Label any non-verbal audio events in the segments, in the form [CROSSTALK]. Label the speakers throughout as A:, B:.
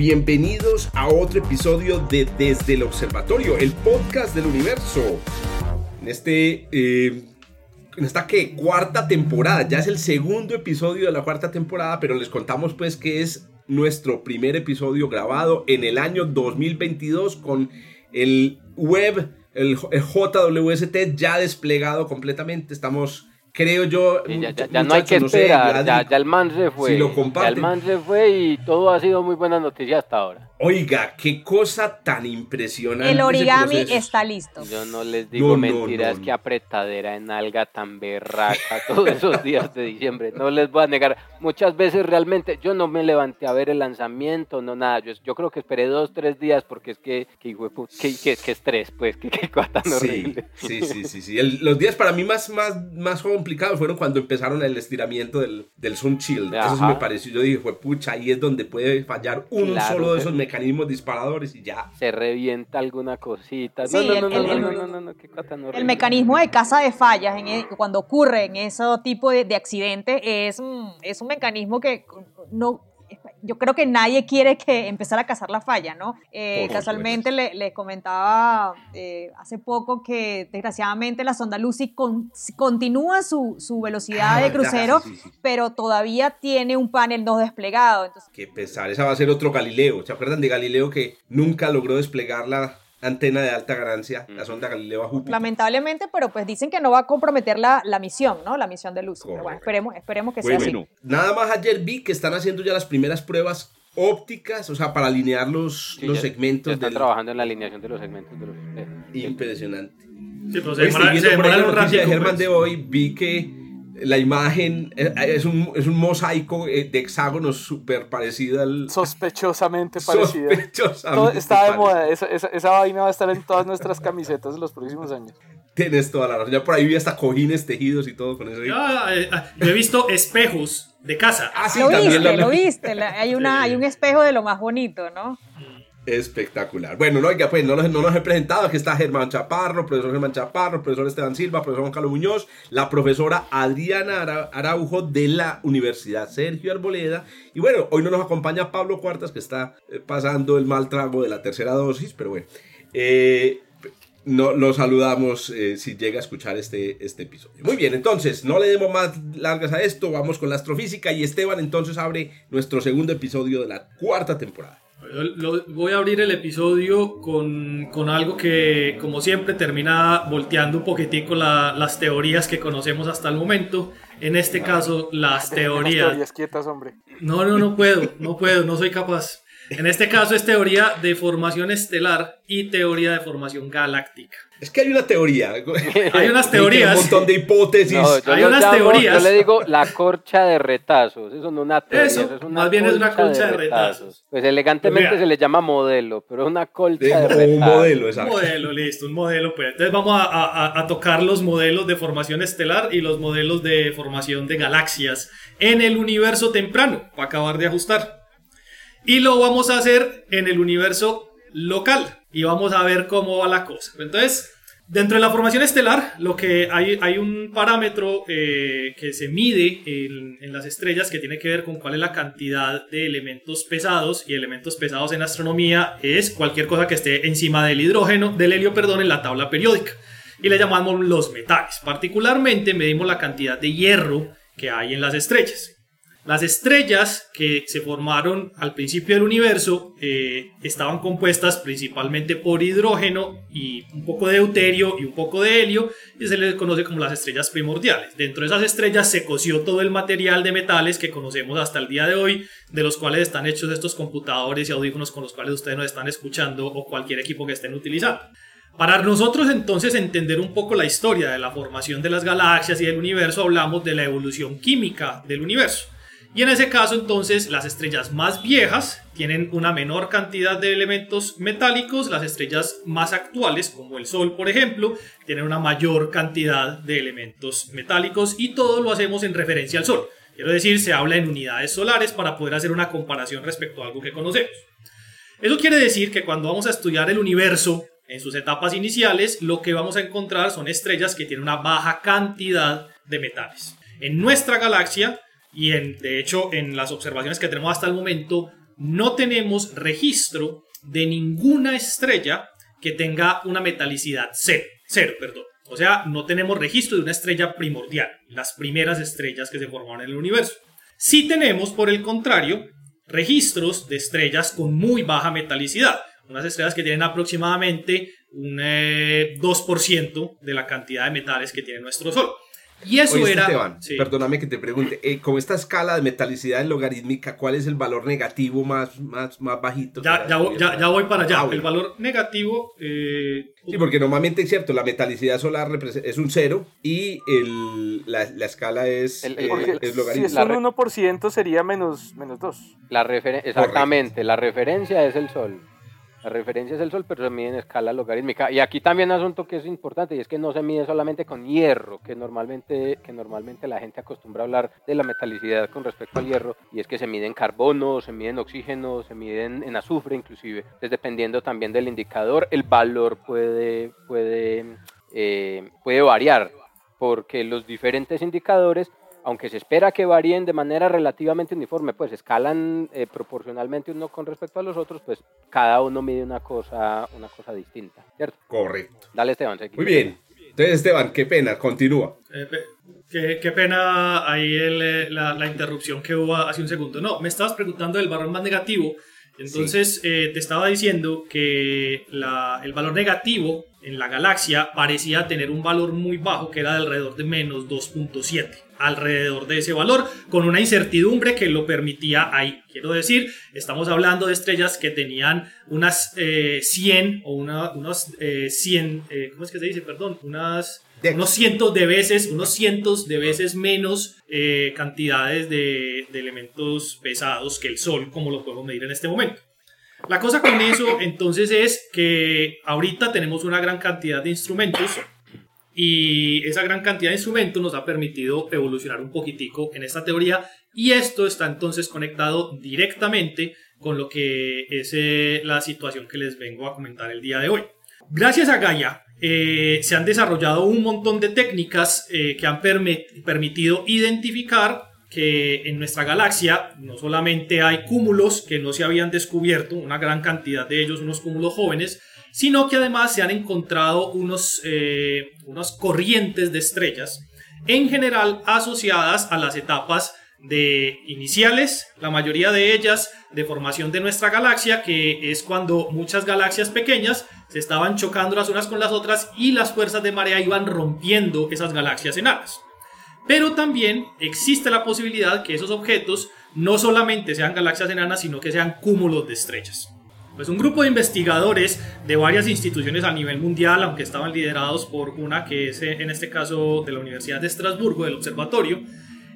A: Bienvenidos a otro episodio de Desde el Observatorio, el podcast del universo. En este, eh, en esta que cuarta temporada, ya es el segundo episodio de la cuarta temporada, pero les contamos pues que es nuestro primer episodio grabado en el año 2022 con el web, el, el JWST ya desplegado completamente. Estamos creo yo.
B: ya, no hay que esperar, ya, el man se fue. ya el man se fue y todo ha sido muy buena noticia hasta ahora.
A: Oiga, qué cosa tan impresionante.
C: El origami está listo.
B: Yo no les digo mentiras, que apretadera en alga tan berraca todos esos [LAUGHS] días de diciembre. No les voy a negar. Muchas veces realmente yo no me levanté a ver el lanzamiento, no nada. Yo, yo creo que esperé dos, tres días porque es que, que, que, que, estrés, pues, que, que cosa tan horrible.
A: Sí, sí, sí, sí. [LAUGHS] los días para mí más, más, más complicados fueron cuando empezaron el estiramiento del, del Sun Shield. Eso me pareció. Yo dije, fue pucha, ahí es donde puede fallar un solo de esos mecanismos mecanismos disparadores y ya.
B: Se revienta alguna cosita. no, no, no, no, no,
C: El mecanismo de casa de fallas en e, cuando ocurre en ese tipo de, de accidente es, es un mecanismo que no yo creo que nadie quiere que empezar a cazar la falla, ¿no? Eh, casualmente le, comentaba eh, hace poco que desgraciadamente la sonda Lucy continúa su, su velocidad ah, de crucero, pero todavía tiene un panel no desplegado. Entonces...
A: Qué pesar, esa va a ser otro Galileo. ¿Se acuerdan de Galileo que nunca logró desplegarla? Antena de alta ganancia, la sonda Galileo a Júpiter.
C: Lamentablemente, pero pues dicen que no va a comprometer la, la misión, ¿no? La misión de luz. Pero bueno, esperemos, esperemos que sea así.
A: Nada más ayer vi que están haciendo ya las primeras pruebas ópticas, o sea, para alinear los, los segmentos.
B: están trabajando en la alineación de los segmentos. De los,
A: Impresionante. Sí, pero se demora, se demora de Germán de hoy vi que la imagen eh, es un, es un mosaico eh, de hexágonos súper parecido al... [LAUGHS]
D: Sospechosamente parecido. Sospechosamente Está de moda, esa, esa, vaina va a estar en todas nuestras camisetas en los próximos años.
A: Tienes toda la razón, ya por ahí vi hasta cojines tejidos y todo con eso.
E: Eh, ah, yo he visto espejos de casa.
C: Ah, sí, lo viste, lo [LAUGHS] viste, hay, una, hay un espejo de lo más bonito, ¿no?
A: Espectacular. Bueno, no, oiga, pues no, no, nos he presentado. Aquí está Germán Chaparro, profesor Germán Chaparro, profesor Esteban Silva, profesor Juan Carlos Muñoz, la profesora Adriana Araujo de la Universidad Sergio Arboleda. Y bueno, hoy no nos acompaña Pablo Cuartas, que está eh, pasando el mal trago de la tercera dosis, pero bueno. Eh, no, lo saludamos eh, si llega a escuchar este, este episodio. Muy bien, entonces, no le demos más largas a esto, vamos con la astrofísica y Esteban entonces abre nuestro segundo episodio de la cuarta temporada
E: voy a abrir el episodio con, con, algo que, como siempre, termina volteando un poquitico las teorías que conocemos hasta el momento. En este caso, las teorías.
D: teorías quietas, hombre.
E: No, no, no puedo, no puedo, no soy capaz. En este caso es teoría de formación estelar y teoría de formación galáctica.
A: Es que hay una teoría.
E: hay unas teorías.
A: un montón de hipótesis.
E: hay unas teorías.
B: Yo le digo la corcha de retazos. Eso no es una teoría. Eso,
E: más bien es una colcha de, retazos.
B: Pues elegantemente pues se le llama modelo, pero es una colcha de, retazos.
A: Un modelo, exacto.
E: Un modelo, listo, un modelo. Pues. Entonces vamos a, a tocar los modelos de formación estelar y los modelos de formación de galaxias en el universo temprano, para acabar de ajustar. Y lo vamos a hacer en el universo local y vamos a ver cómo va la cosa. Entonces, dentro de la formación estelar, lo que hay, hay un parámetro eh, que se mide en, en, las estrellas que tiene que ver con cuál es la cantidad de elementos pesados y elementos pesados en astronomía es cualquier cosa que esté encima del hidrógeno, del helio, perdón, en la tabla periódica. Y le llamamos los metales. Particularmente medimos la cantidad de hierro que hay en las estrellas. Las estrellas que se formaron al principio del universo eh, estaban compuestas principalmente por hidrógeno y un poco de deuterio y un poco de helio y se les conoce como las estrellas primordiales. Dentro de esas estrellas se coció todo el material de metales que conocemos hasta el día de hoy, de los cuales están hechos estos computadores y audífonos con los cuales ustedes nos están escuchando o cualquier equipo que estén utilizando. Para nosotros entonces entender un poco la historia de la formación de las galaxias y del universo, hablamos de la evolución química del universo. Y en ese caso entonces las estrellas más viejas tienen una menor cantidad de elementos metálicos, las estrellas más actuales como el Sol por ejemplo tienen una mayor cantidad de elementos metálicos y todo lo hacemos en referencia al Sol. Quiero decir, se habla en unidades solares para poder hacer una comparación respecto a algo que conocemos. Eso quiere decir que cuando vamos a estudiar el universo en sus etapas iniciales, lo que vamos a encontrar son estrellas que tienen una baja cantidad de metales. En nuestra galaxia, y en, de hecho en las observaciones que tenemos hasta el momento, no tenemos registro de ninguna estrella que tenga una metalicidad cero, cero perdón. O sea, no tenemos registro de una estrella primordial, las primeras estrellas que se formaron en el universo. Sí tenemos, por el contrario, registros de estrellas con muy baja metalicidad, unas estrellas que tienen aproximadamente un 2% eh, de la cantidad de metales que tiene nuestro Sol. Y eso era.
A: Esteban, perdóname que te pregunte, eh, con esta escala de metalicidad logarítmica, ¿cuál es el valor negativo más, más, más bajito?
E: Ya, ya, voy, para allá. Ah, el valor negativo. Eh,
A: sí, porque normalmente es cierto, la metalicidad solar es un cero y el, la, la, escala es,
D: el, eh, es logarítmica. Si es un 1% sería menos, menos 2.
B: La exactamente, la referencia es el Sol. La referencia es el Sol, pero se mide en escala logarítmica. Y aquí también un asunto que es importante, y es que no se mide solamente con hierro, que normalmente, que normalmente la gente acostumbra a hablar de la metalicidad con respecto al hierro, y es que se mide en carbono, se mide en oxígeno, se mide en, azufre inclusive. Entonces, dependiendo también del indicador, el valor puede, puede, eh, puede variar, porque los diferentes indicadores aunque se espera que varíen de manera relativamente uniforme, pues escalan eh, proporcionalmente uno con respecto a los otros, pues cada uno mide una cosa, una cosa distinta, ¿cierto?
A: Correcto.
B: Dale, Esteban.
A: Muy bien. Entonces, Esteban, qué pena, continúa.
E: Eh, qué, pena ahí eh, la, interrupción que hubo hace un segundo. No, me estabas preguntando del valor más negativo. Entonces, te estaba diciendo que el valor negativo en la galaxia parecía tener un valor muy bajo, que era de alrededor de menos 2.7 alrededor de ese valor, con una incertidumbre que lo permitía ahí. Quiero decir, estamos hablando de estrellas que tenían unas 100 eh, o una, unos 100, eh, eh, ¿cómo es que se dice? Perdón, unas... Unos cientos de veces, unos cientos de veces menos cantidades de, de elementos pesados que el Sol, como lo podemos medir en este momento. La cosa con eso entonces es que ahorita tenemos una gran cantidad de instrumentos y esa gran cantidad de instrumentos nos ha permitido evolucionar un poquitico en esta teoría y esto está entonces conectado directamente con lo que es eh, la situación que les vengo a comentar el día de hoy. Gracias a Gaia eh, se han desarrollado un montón de técnicas eh, que han permitido identificar que en nuestra galaxia no solamente hay cúmulos que no se habían descubierto, una gran cantidad de ellos, unos cúmulos jóvenes, sino que además se han encontrado unos, eh, unas corrientes de estrellas, en general asociadas a las etapas de iniciales, la mayoría de ellas de formación de nuestra galaxia, que es cuando muchas galaxias pequeñas se estaban chocando las unas con las otras y las fuerzas de marea iban rompiendo esas galaxias enanas. Pero también existe la posibilidad que esos objetos no solamente sean galaxias enanas, sino que sean cúmulos de estrellas. Pues un grupo de investigadores de varias instituciones a nivel mundial, aunque estaban liderados por una que es en este caso de la Universidad de Estrasburgo, del observatorio,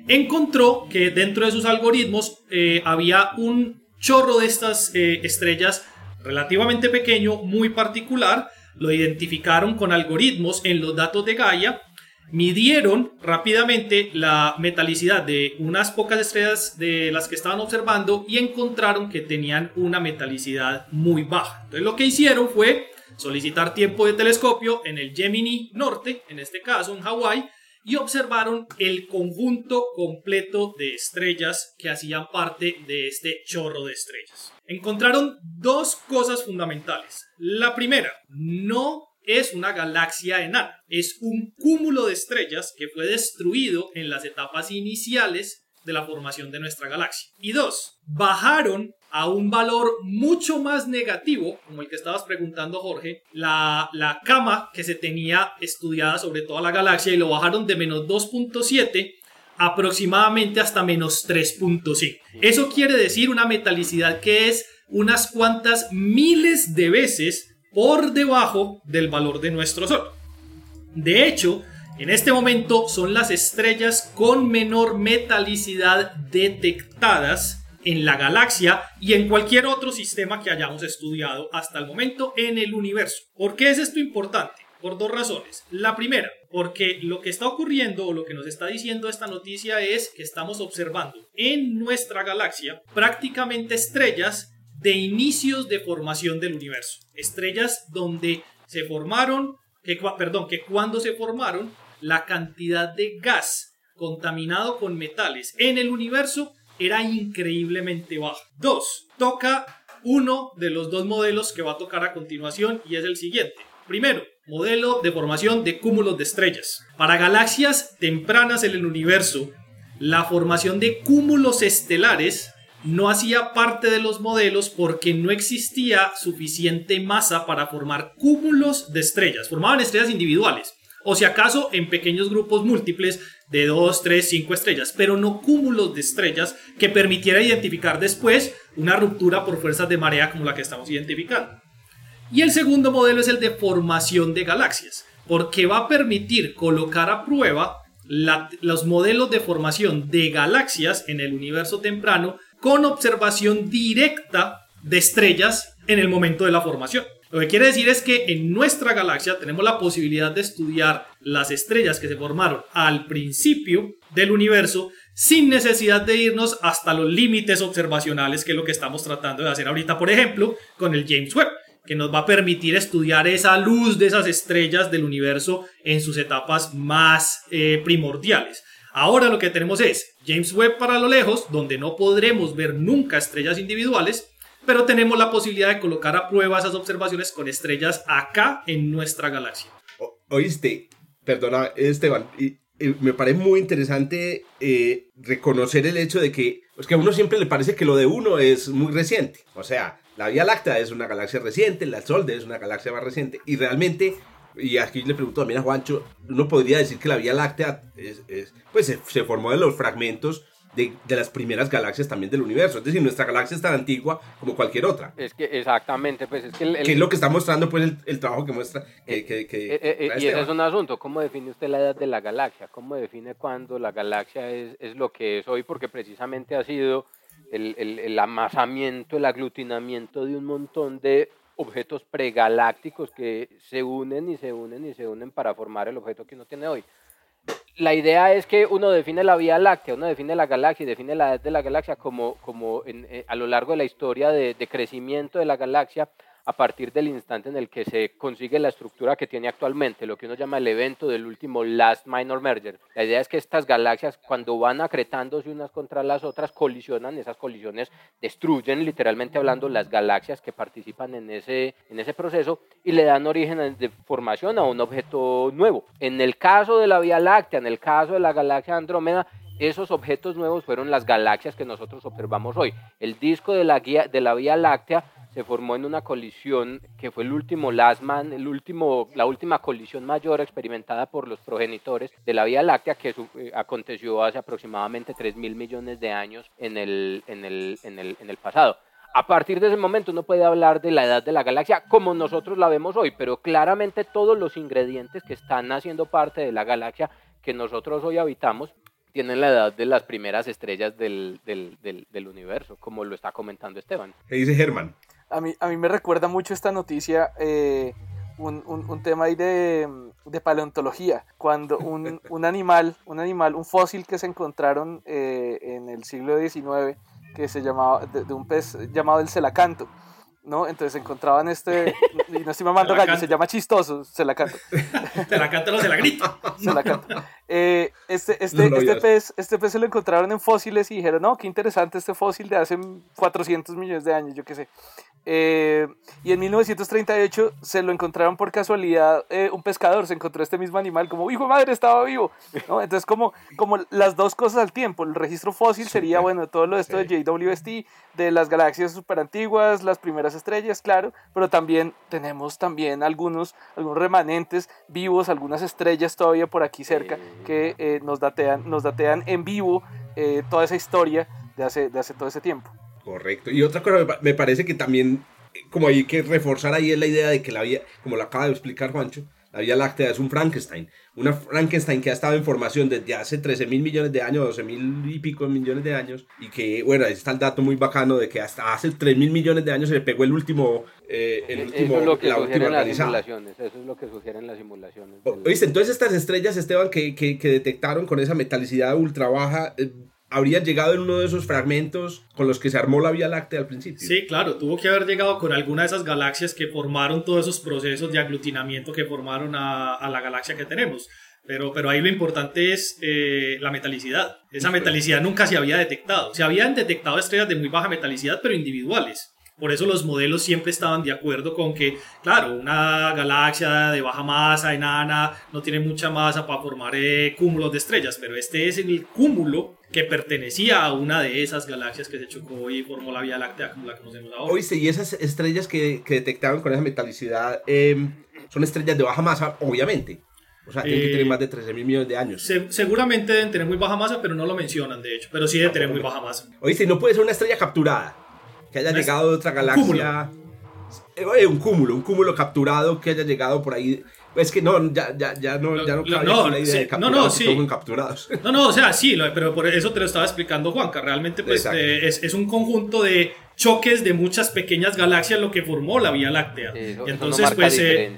E: encontró que dentro de sus algoritmos eh, había un chorro de estas eh, estrellas relativamente pequeño, muy particular, lo identificaron con algoritmos en los datos de Gaia midieron rápidamente la metalicidad de unas pocas estrellas de las que estaban observando y encontraron que tenían una metalicidad muy baja. Entonces lo que hicieron fue solicitar tiempo de telescopio en el Gemini Norte, en este caso en Hawái, y observaron el conjunto completo de estrellas que hacían parte de este chorro de estrellas. Encontraron dos cosas fundamentales. La primera, no es una galaxia enana, es un cúmulo de estrellas que fue destruido en las etapas iniciales de la formación de nuestra galaxia. Y dos, bajaron a un valor mucho más negativo, como el que estabas preguntando Jorge, la, la cama que se tenía estudiada sobre toda la galaxia y lo bajaron de menos 2.7 aproximadamente hasta menos 3.5. Eso quiere decir una metalicidad que es unas cuantas miles de veces por debajo del valor de nuestro Sol. De hecho, En este momento son las estrellas con menor metalicidad detectadas en la galaxia y en cualquier otro sistema que hayamos estudiado hasta el momento en el universo. ¿Por qué es esto importante? Por dos razones. La primera, porque lo que está ocurriendo o lo que nos está diciendo esta noticia es que estamos observando en nuestra galaxia prácticamente estrellas de inicios de formación del universo. Estrellas donde se formaron, que, perdón, que cuando se formaron, la cantidad de gas contaminado con metales en el universo era increíblemente baja. Dos, toca uno de los dos modelos que va a tocar a continuación y es el siguiente. Primero, modelo de formación de cúmulos de estrellas. Para galaxias tempranas en el universo, la formación de cúmulos estelares no hacía parte de los modelos porque no existía suficiente masa para formar cúmulos de estrellas. Formaban estrellas individuales o si acaso en pequeños grupos múltiples de 2, 3, 5 estrellas, pero no cúmulos de estrellas que permitiera identificar después una ruptura por fuerzas de marea como la que estamos identificando. Y el segundo modelo es el de formación de galaxias, porque va a permitir colocar a prueba los modelos de formación de galaxias en el universo temprano con observación directa de estrellas en el momento de la formación. Lo que quiere decir es que en nuestra galaxia tenemos la posibilidad de estudiar las estrellas que se formaron al principio del universo sin necesidad de irnos hasta los límites observacionales, que es lo que estamos tratando de hacer ahorita, por ejemplo, con el James Webb, que nos va a permitir estudiar esa luz de esas estrellas del universo en sus etapas más eh, primordiales. Ahora lo que tenemos es James Webb para lo lejos, donde no podremos ver nunca estrellas individuales, pero tenemos la posibilidad de colocar a prueba esas observaciones con estrellas acá en nuestra galaxia.
A: oíste, perdona Esteban, me parece muy interesante eh, reconocer el hecho de que, pues que a uno siempre le parece que lo de uno es muy reciente. O sea, la Vía Láctea es una galaxia reciente, el Sol es una galaxia más reciente, y realmente y aquí le pregunto también a Juancho, uno podría decir que la Vía Láctea es, pues se, se, formó de los fragmentos de, las primeras galaxias también del universo. Es decir, nuestra galaxia es tan antigua como cualquier otra.
B: Es que exactamente, pues es que... El,
A: es lo que está mostrando pues el, trabajo que muestra? Que,
B: eh, eh, eh, y ese es un asunto, ¿cómo define usted la edad de la galaxia? ¿Cómo define cuándo la galaxia es, es lo que es hoy? Porque precisamente ha sido el, el amasamiento, el aglutinamiento de un montón de objetos pregalácticos que se unen y se unen y se unen para formar el objeto que uno tiene hoy. La idea es que uno define la Vía Láctea, uno define la galaxia y define la edad de la galaxia como, como eh, a lo largo de la historia de, de, crecimiento de la galaxia a partir del instante en el que se consigue la estructura que tiene actualmente, lo que uno llama el evento del último Last Minor Merger. La idea es que estas galaxias, cuando van acretándose unas contra las otras, colisionan, esas colisiones destruyen, literalmente hablando, las galaxias que participan en ese, en ese proceso y le dan origen de formación a un objeto nuevo. En el caso de la Vía Láctea, en el caso de la galaxia Andrómeda, esos objetos nuevos fueron las galaxias que nosotros observamos hoy. El disco de la, de la Vía Láctea se formó en una colisión que fue el último Lasman, el último, la última colisión mayor experimentada por los progenitores de la Vía Láctea que eh, aconteció hace aproximadamente 3 mil millones de años en el, en, el, en, el, en el pasado. A partir de ese momento uno puede hablar de la edad de la galaxia como nosotros la vemos hoy, pero claramente todos los ingredientes que están haciendo parte de la galaxia que nosotros hoy habitamos tienen la edad de las primeras estrellas del, del, del, del universo, como lo está comentando Esteban.
A: ¿Qué dice Germán?
D: A mí, a mí me recuerda mucho esta noticia eh, un, un, tema ahí de, de paleontología, cuando un, [LAUGHS] un, animal, un animal, un fósil que se encontraron eh, en el siglo XIX, que se llamaba, de, un pez llamado el celacanto, ¿no? Entonces encontraban este, [LAUGHS] y no estoy mamando gallo, se llama chistoso, se la canto.
E: se la [LAUGHS] canto, no se la grito.
D: se la canto. Eh, este, [LAUGHS] este, este, pez, este pez se lo encontraron en fósiles y dijeron, no, qué interesante este fósil de hace 400 millones de años, yo qué sé. Eh, y en 1938 se lo encontraron por casualidad, eh, un pescador se encontró este mismo animal, como, hijo madre, estaba vivo. ¿no? Entonces, como, como las dos cosas al tiempo, el registro fósil sería, bueno, todo lo de esto de JWST, de las galaxias super antiguas, las primeras estrellas, claro, pero también tenemos también algunos, algunos remanentes vivos, algunas estrellas todavía por aquí cerca que eh, nos, datean, nos datean en vivo toda esa historia de hace, de hace todo ese tiempo.
A: Correcto. Y otra cosa, me parece que también, como hay que reforzar ahí es la idea de que la vía, como lo acaba de explicar Juancho, La Vía Láctea es un Frankenstein. Una Frankenstein que ha estado en formación desde hace 13 mil millones de años, 12 mil y pico millones de años. Y que, bueno, ahí está el dato muy bacano de que hasta hace 3 mil millones de años se le pegó el último. Eh, el último
B: eso es lo que sugieren las simulaciones. Eso es lo que sugieren las simulaciones.
A: Oíste, entonces estas estrellas, Esteban, que, que, que detectaron con esa metalicidad ultra baja. Eh, habrían llegado en uno de esos fragmentos con los que se armó la Vía Láctea al principio.
E: Sí, claro, tuvo que haber llegado con alguna de esas galaxias que formaron todos esos procesos de aglutinamiento que formaron a, a la galaxia que tenemos. Pero, pero ahí lo importante es eh, la metalicidad. Esa metalicidad nunca se había detectado. Se habían detectado estrellas de muy baja metalicidad, pero individuales. Por eso los modelos siempre estaban de acuerdo con que, claro, una galaxia de baja masa, enana, no tiene mucha masa para formar eh, cúmulos de estrellas, pero este es el cúmulo que pertenecía a una de esas galaxias que se chocó y formó la Vía Láctea como la conocemos ahora.
A: Oíste, y esas estrellas que, que detectaron con esa metalicidad em, son estrellas de baja masa, obviamente. O sea, tienen que tener eh, más de 13 mil millones de años.
E: seguramente deben tener muy baja masa, pero no lo mencionan, de hecho. Pero sí deben tener muy baja masa.
A: Oíste, no puede ser una estrella capturada que haya llegado de otra galaxia. Eh, un cúmulo, un cúmulo capturado que haya llegado por ahí. Es que no, ya, ya, ya no, ya no,
E: no, la idea de no, no, sí.
A: capturados.
E: No, no, o sea, sí, pero por eso te lo estaba explicando Juanca. Realmente, pues, eh, es, es, un conjunto de choques de muchas pequeñas galaxias lo que formó la Vía Láctea. Entonces, pues. Eh,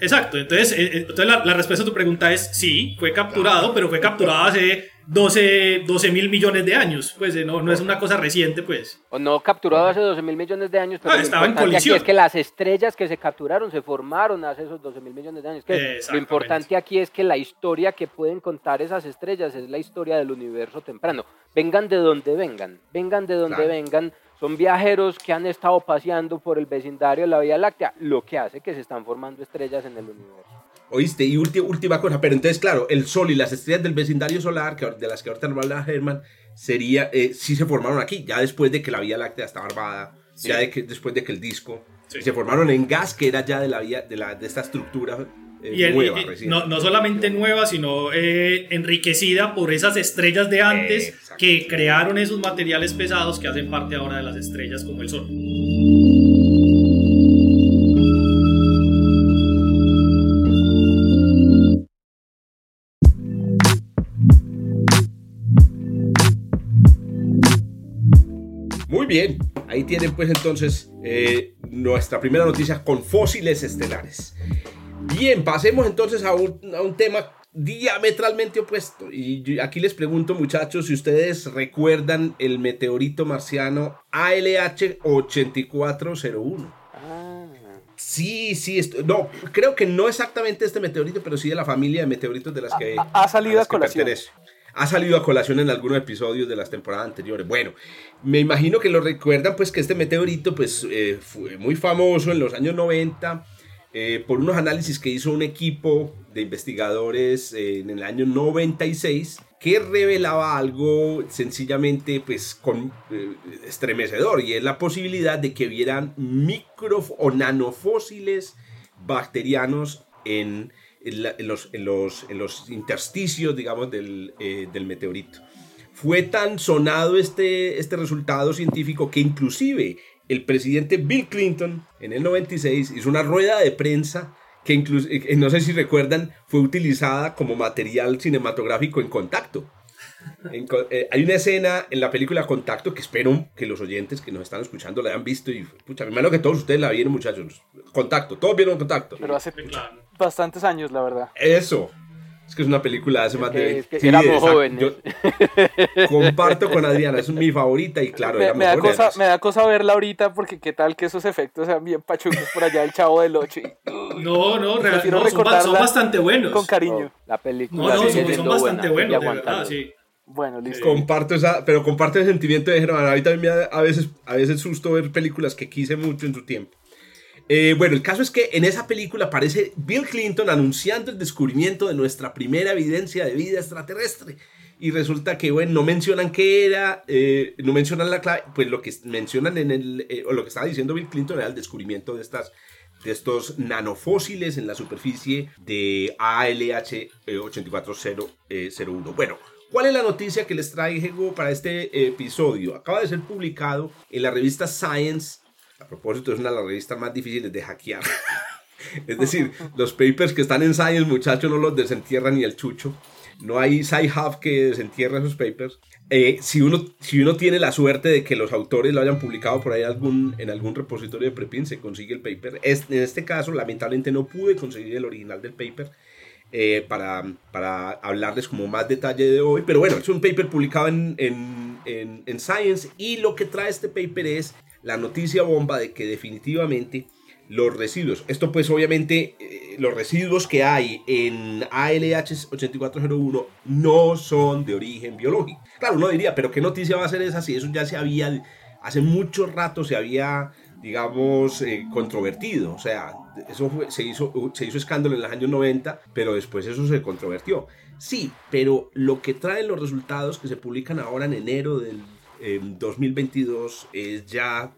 E: exacto, entonces, entonces la, la, respuesta a tu pregunta es sí, fue capturado, pero fue capturado hace 12, 12 mil millones de años. Pues eh, no, no es una cosa reciente, pues.
B: O no capturado hace 12 mil millones de años, pero ah, estaba en colisión. es que las estrellas que se capturaron se formaron hace esos 12 mil millones de años. lo importante aquí es que la historia que pueden contar esas estrellas es la historia del universo temprano. Vengan de donde vengan, vengan de donde vengan. Son viajeros que han estado paseando por el vecindario de la Vía Láctea, lo que hace que se están formando estrellas en el universo.
A: ¿Oíste? Y última cosa, pero entonces, claro, el Sol y las estrellas del vecindario solar, que, de las que ahorita nos habla Herman, sería, eh, sí se formaron aquí, ya después de que la Vía Láctea estaba armada, ya de que, después de que el disco, se formaron en gas, que era ya de, la vía, de, la, de esta estructura eh, nueva.
E: no, no, solamente nueva, sino eh, enriquecida por esas estrellas de antes que crearon esos materiales pesados que hacen parte ahora de las estrellas como el Sol.
A: Bien, ahí tienen pues entonces eh, nuestra primera noticia con fósiles estelares. Bien, pasemos entonces a un, tema diametralmente opuesto. Y aquí les pregunto muchachos si ustedes recuerdan el meteorito marciano ALH 8401. Ah. Sí, sí, no, creo que no exactamente este meteorito, pero sí de la familia de meteoritos de las que
D: ha, salido a, colación
A: ha salido a colación en algunos episodios de las temporadas anteriores. Bueno, me imagino que lo recuerdan pues que este meteorito pues eh, fue muy famoso en los años 90 eh, por unos análisis que hizo un equipo de investigadores eh, en el año 96 que revelaba algo sencillamente pues con estremecedor y es la posibilidad de que vieran micro o nanofósiles bacterianos en en, los, en, los, en los, intersticios, digamos, del, eh, del, meteorito. Fue tan sonado este, este resultado científico que inclusive el presidente Bill Clinton en el 96 hizo una rueda de prensa que incluso, eh, no sé si recuerdan, fue utilizada como material cinematográfico en contacto. Eh, hay una escena en la película Contacto que espero que los oyentes que nos están escuchando la hayan visto y, pucha, me imagino que todos ustedes la vieron, muchachos. Contacto, todos vieron Contacto.
D: Pero hace bastantes años, la verdad.
A: Eso. Es que es una película hace más de...
B: Es que éramos jóvenes.
A: comparto con Adriana, es mi favorita y claro,
D: me, me da cosa Me da cosa verla ahorita porque qué tal que esos efectos sean bien pachucos por allá el Chavo del 8.
E: No, no, realmente no, son, bastante buenos.
D: Con cariño.
B: la película
E: No, no, son, bastante buenos, de verdad, sí.
D: Bueno, listo.
A: Comparto esa, pero comparto el sentimiento de Germán. A mí también me da a veces, a veces susto ver películas que quise mucho en su tiempo. Eh, bueno, el caso es que en esa película aparece Bill Clinton anunciando el descubrimiento de nuestra primera evidencia de vida extraterrestre. Y resulta que, bueno, no mencionan qué era, eh, no mencionan la clave, pues lo que mencionan en el, eh, o lo que estaba diciendo Bill Clinton era el descubrimiento de estas de estos nanofósiles en la superficie de ALH 84001. Bueno, ¿cuál es la noticia que les traigo para este episodio? Acaba de ser publicado en la revista Science a propósito, es una de las revistas más difíciles de hackear. [LAUGHS] Es decir, los papers que están en Science, muchachos, no los desentierra ni el chucho. No hay Sci-Hub que desentierra esos papers. Eh, si, uno, si uno tiene la suerte de que los autores lo hayan publicado por ahí algún, en algún repositorio de preprint, se consigue el paper. Es, en este caso, lamentablemente no pude conseguir el original del paper. Eh, para, para, hablarles como más detalle de hoy. Pero bueno, es un paper publicado en, en, en, en, Science y lo que trae este paper es la noticia bomba de que definitivamente los residuos, esto pues obviamente eh, los residuos que hay en ALH 8401 no son de origen biológico. Claro, uno diría, pero ¿qué noticia va a ser esa si eso ya se había, hace mucho rato se había digamos, eh, controvertido. O sea, eso se, hizo, se hizo escándalo en los años 90, pero después eso se controvertió. Sí, pero lo que traen los resultados que se publican ahora en enero del 2022 es ya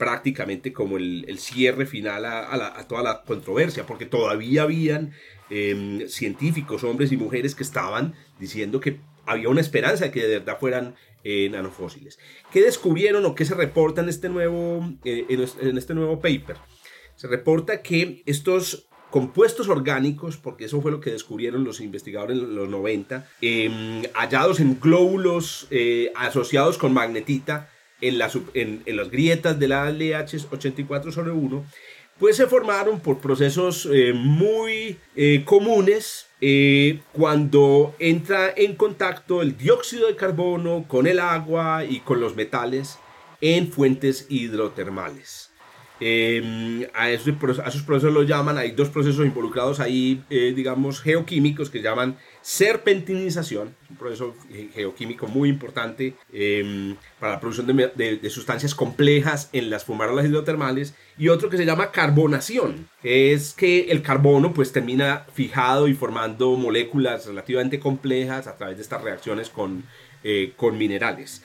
A: prácticamente como el, cierre final a, toda la controversia, porque todavía habían em, científicos, hombres y mujeres que estaban diciendo que había una esperanza de que de verdad fueran eh, nanofósiles. ¿Qué descubrieron o qué se reporta en este nuevo, eh, en, este nuevo paper? Se reporta que estos compuestos orgánicos, porque eso fue lo que descubrieron los investigadores en los 90, em, hallados en glóbulos eh, asociados con magnetita en, la, en, en, las grietas de la LH 84 sobre 1, pues se formaron por procesos muy comunes eh, cuando entra en contacto el dióxido de carbono con el agua y con los metales en fuentes hidrotermales. Em, a, esos, procesos lo llaman, hay dos procesos involucrados ahí, eh, digamos, geoquímicos que llaman serpentinización, un proceso geoquímico muy importante em, para la producción de, sustancias complejas en las fumarolas hidrotermales, y otro que se llama carbonación, que es que el carbono pues termina fijado y formando moléculas relativamente complejas a través de estas reacciones con, eh, con minerales.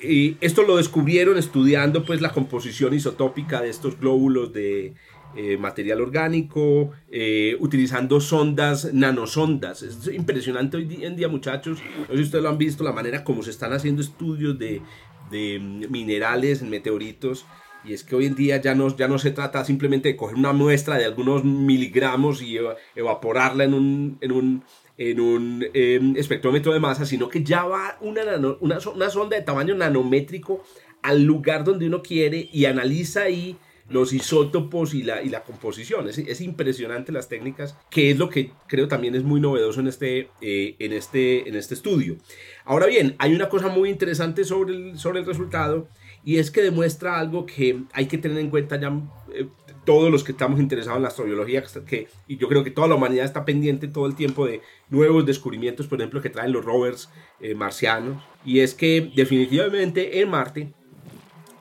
A: Y esto lo descubrieron estudiando pues la composición isotópica de estos glóbulos de eh, material orgánico, eh, utilizando sondas, nanosondas. Es impresionante hoy en día muchachos, no sé si ustedes lo han visto, la manera como se están haciendo estudios de, de minerales, meteoritos. Y es que hoy en día ya no, ya no se trata simplemente de coger una muestra de algunos miligramos y evaporarla en un, en un, en un em, espectrómetro de masa, sino que ya va una, una, una, sonda de tamaño nanométrico al lugar donde uno quiere y analiza ahí los isótopos y la, y la composición. Es, es, impresionante las técnicas, que es lo que creo también es muy novedoso en este, eh, en este, en este estudio. Ahora bien, hay una cosa muy interesante sobre el, sobre el resultado y es que demuestra algo que hay que tener en cuenta ya eh, todos los que estamos interesados en la astrobiología, que, y yo creo que toda la humanidad está pendiente todo el tiempo de nuevos descubrimientos, por ejemplo, que traen los rovers eh, marcianos, y es que definitivamente en Marte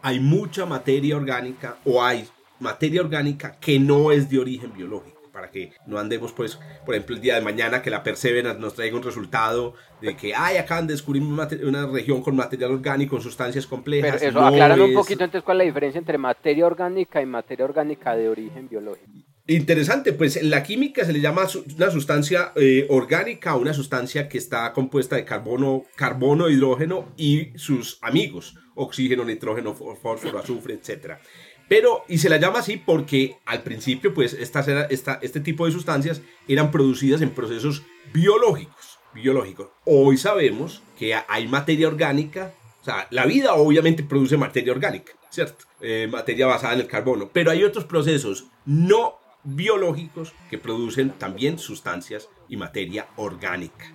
A: hay mucha materia orgánica o hay materia orgánica que no es de origen biológico para que no andemos, pues, por ejemplo, el día de mañana que la Perseverance nos traiga un resultado de que, ay, acaban de descubrir una, región con material orgánico, con sustancias complejas.
B: Pero eso, un poquito entonces cuál es la diferencia entre materia orgánica y materia orgánica de origen biológico.
A: Interesante, pues en la química se le llama una sustancia eh, orgánica, una sustancia que está compuesta de carbono, carbono, hidrógeno y sus amigos, oxígeno, nitrógeno, fósforo, azufre, etc. Pero, y se la llama así porque al principio, pues, estas era, esta, este tipo de sustancias eran producidas en procesos biológicos, biológicos. Hoy sabemos que hay materia orgánica, o sea, la vida obviamente produce materia orgánica, ¿cierto? Eh, materia basada en el carbono, pero hay otros procesos no biológicos que producen también sustancias y materia orgánica.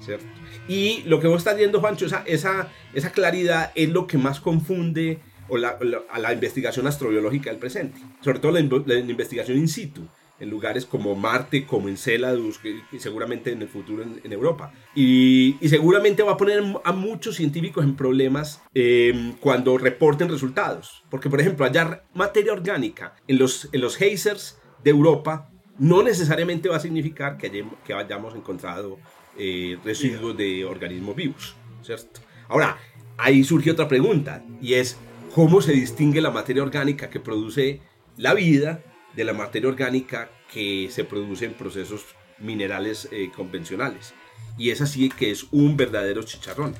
A: ¿cierto? Y lo que vos estás viendo, Juancho, esa, esa, esa claridad es lo que más confunde o la, a la investigación astrobiológica del presente, sobre todo la, investigación in situ, en lugares como Marte, como en Celadus, que, seguramente en el futuro en, Europa. Y, y, seguramente va a poner a muchos científicos en problemas em, cuando reporten resultados. Porque, por ejemplo, hallar materia orgánica en los, en los geysers de Europa no necesariamente va a significar que, hayamos, que hayamos encontrado eh, residuos de organismos vivos, ¿cierto? Ahora, ahí surge otra pregunta, y es, cómo se distingue la materia orgánica que produce la vida de la materia orgánica que se produce en procesos minerales eh, convencionales. Y es así que es un verdadero chicharrón.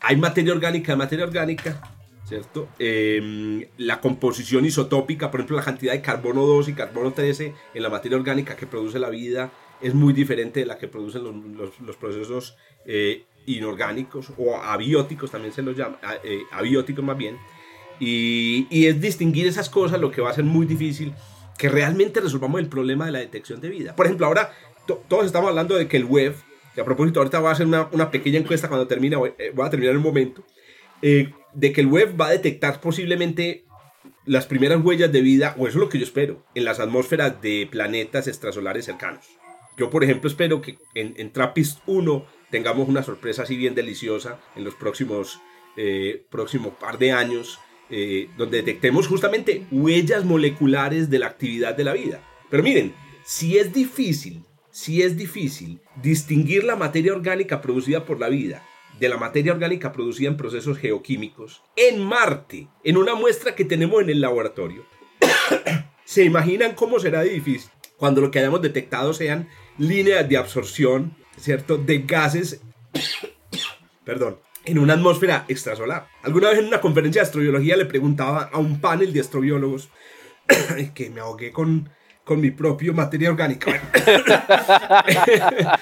A: Hay materia orgánica, materia orgánica. ¿cierto? Em, la composición isotópica, por ejemplo, la cantidad de carbono 2 y carbono 13 en la materia orgánica que produce la vida es muy diferente de la que producen los, procesos eh, inorgánicos o abióticos, también se los llama, eh, abióticos más bien. Y, y, es distinguir esas cosas lo que va a ser muy difícil que realmente resolvamos el problema de la detección de vida. Por ejemplo, ahora todos estamos hablando de que el web, que a propósito ahorita voy a hacer una, una pequeña encuesta cuando termine, eh, voy a terminar en un momento, eh, de que el web va a detectar posiblemente las primeras huellas de vida, o eso es lo que yo espero, en las atmósferas de planetas extrasolares cercanos. Yo, por ejemplo, espero que en, en TRAPPIST 1 tengamos una sorpresa así bien deliciosa en los próximos, eh, próximos par de años, eh, donde detectemos justamente huellas moleculares de la actividad de la vida. Pero miren, si es difícil, si es difícil distinguir la materia orgánica producida por la vida de la materia orgánica producida en procesos geoquímicos en Marte, en una muestra que tenemos en el laboratorio. [COUGHS] ¿Se imaginan cómo será difícil cuando lo que hayamos detectado sean líneas de absorción, ¿cierto?, de gases, [COUGHS] perdón, en una atmósfera extrasolar. Alguna vez en una conferencia de astrobiología le preguntaba a un panel de astrobiólogos [COUGHS] que me ahogué con con mi propio materia orgánica. [COUGHS]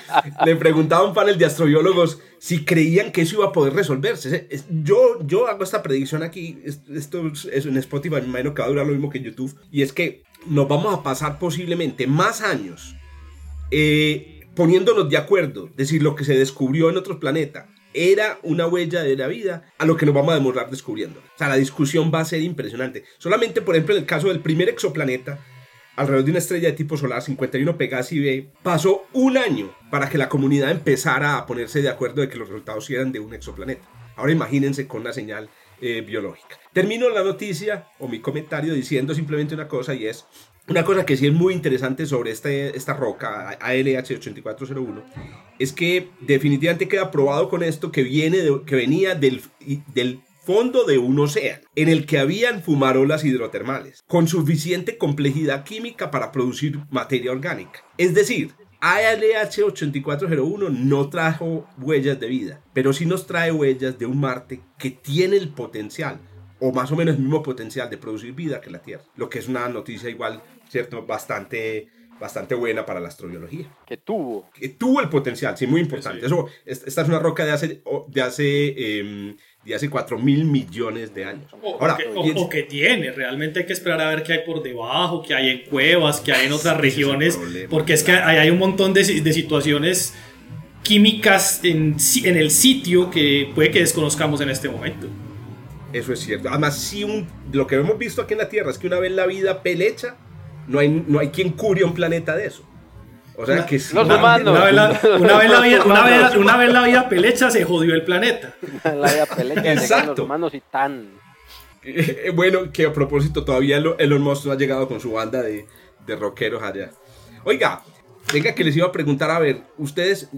A: Le preguntaba a un panel de astrobiólogos si creían que eso iba a poder resolverse. Yo, yo hago esta predicción aquí, esto es en Spotify, me imagino que va a durar lo mismo que en YouTube, y es que nos vamos a pasar posiblemente más años eh, poniéndonos de acuerdo, decir lo que se descubrió en otros planetas era una huella de la vida a lo que nos vamos a demorar descubriendo. O sea, la discusión va a ser impresionante. Solamente, por ejemplo, en el caso del primer exoplaneta, alrededor de una estrella de tipo solar 51 Pegasi B, pasó un año para que la comunidad empezara a ponerse de acuerdo de que los resultados eran de un exoplaneta. Ahora imagínense con una señal eh, biológica. Termino la noticia o mi comentario diciendo simplemente una cosa y es una cosa que sí es muy interesante sobre este, esta roca ALH8401 es que definitivamente queda probado con esto que, viene que venía del, del fondo de un océano, en el que habían fumarolas hidrotermales, con suficiente complejidad química para producir materia orgánica. Es decir, ALH8401 no trajo huellas de vida, pero sí nos trae huellas de un Marte que tiene el potencial, o más o menos el mismo potencial de producir vida que la Tierra, lo que es una noticia igual, ¿cierto? Bastante bastante buena para la astrobiología.
B: Que tuvo.
A: Que tuvo el potencial, sí, muy importante. Eso, esta es una roca de hace, de hace em, de hace 4 mil millones de años.
E: O, Ahora, o, que, tiene, realmente hay que esperar a ver qué hay por debajo, qué hay en cuevas, qué hay en otras regiones, porque es que hay, hay un montón de, de situaciones químicas en, en, el sitio que puede que desconozcamos en este momento.
A: Eso es cierto. Además, si un, lo que hemos visto aquí en la Tierra es que una vez la vida pelecha, no hay, no hay quien cure un planeta de eso. O sea que
B: Los humanos.
E: Una vez, la, vida, una, vez, la vida pelecha se jodió el planeta.
B: la vida pelecha Exacto. los humanos y tan.
A: Eh, bueno, que a propósito, todavía Elon Musk no ha llegado con su banda de, de rockeros allá. Oiga, venga que les iba a preguntar, a ver, ustedes,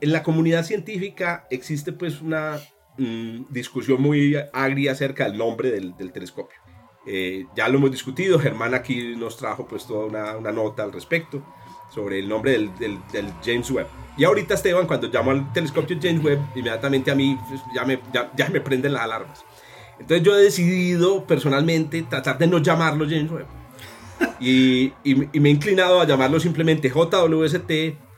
A: en la comunidad científica existe pues una mm, discusión muy agria acerca del nombre del, del telescopio. Eh, ya lo hemos discutido, Germán aquí nos trajo pues toda una, una nota al respecto sobre el nombre del, del, James Webb. Y ahorita Esteban, cuando llamo al telescopio James Webb, inmediatamente a mí pues, ya, me, ya, me prenden las alarmas. Entonces yo he decidido personalmente tratar de no llamarlo James Webb. Y, y, me he inclinado a llamarlo simplemente JWST,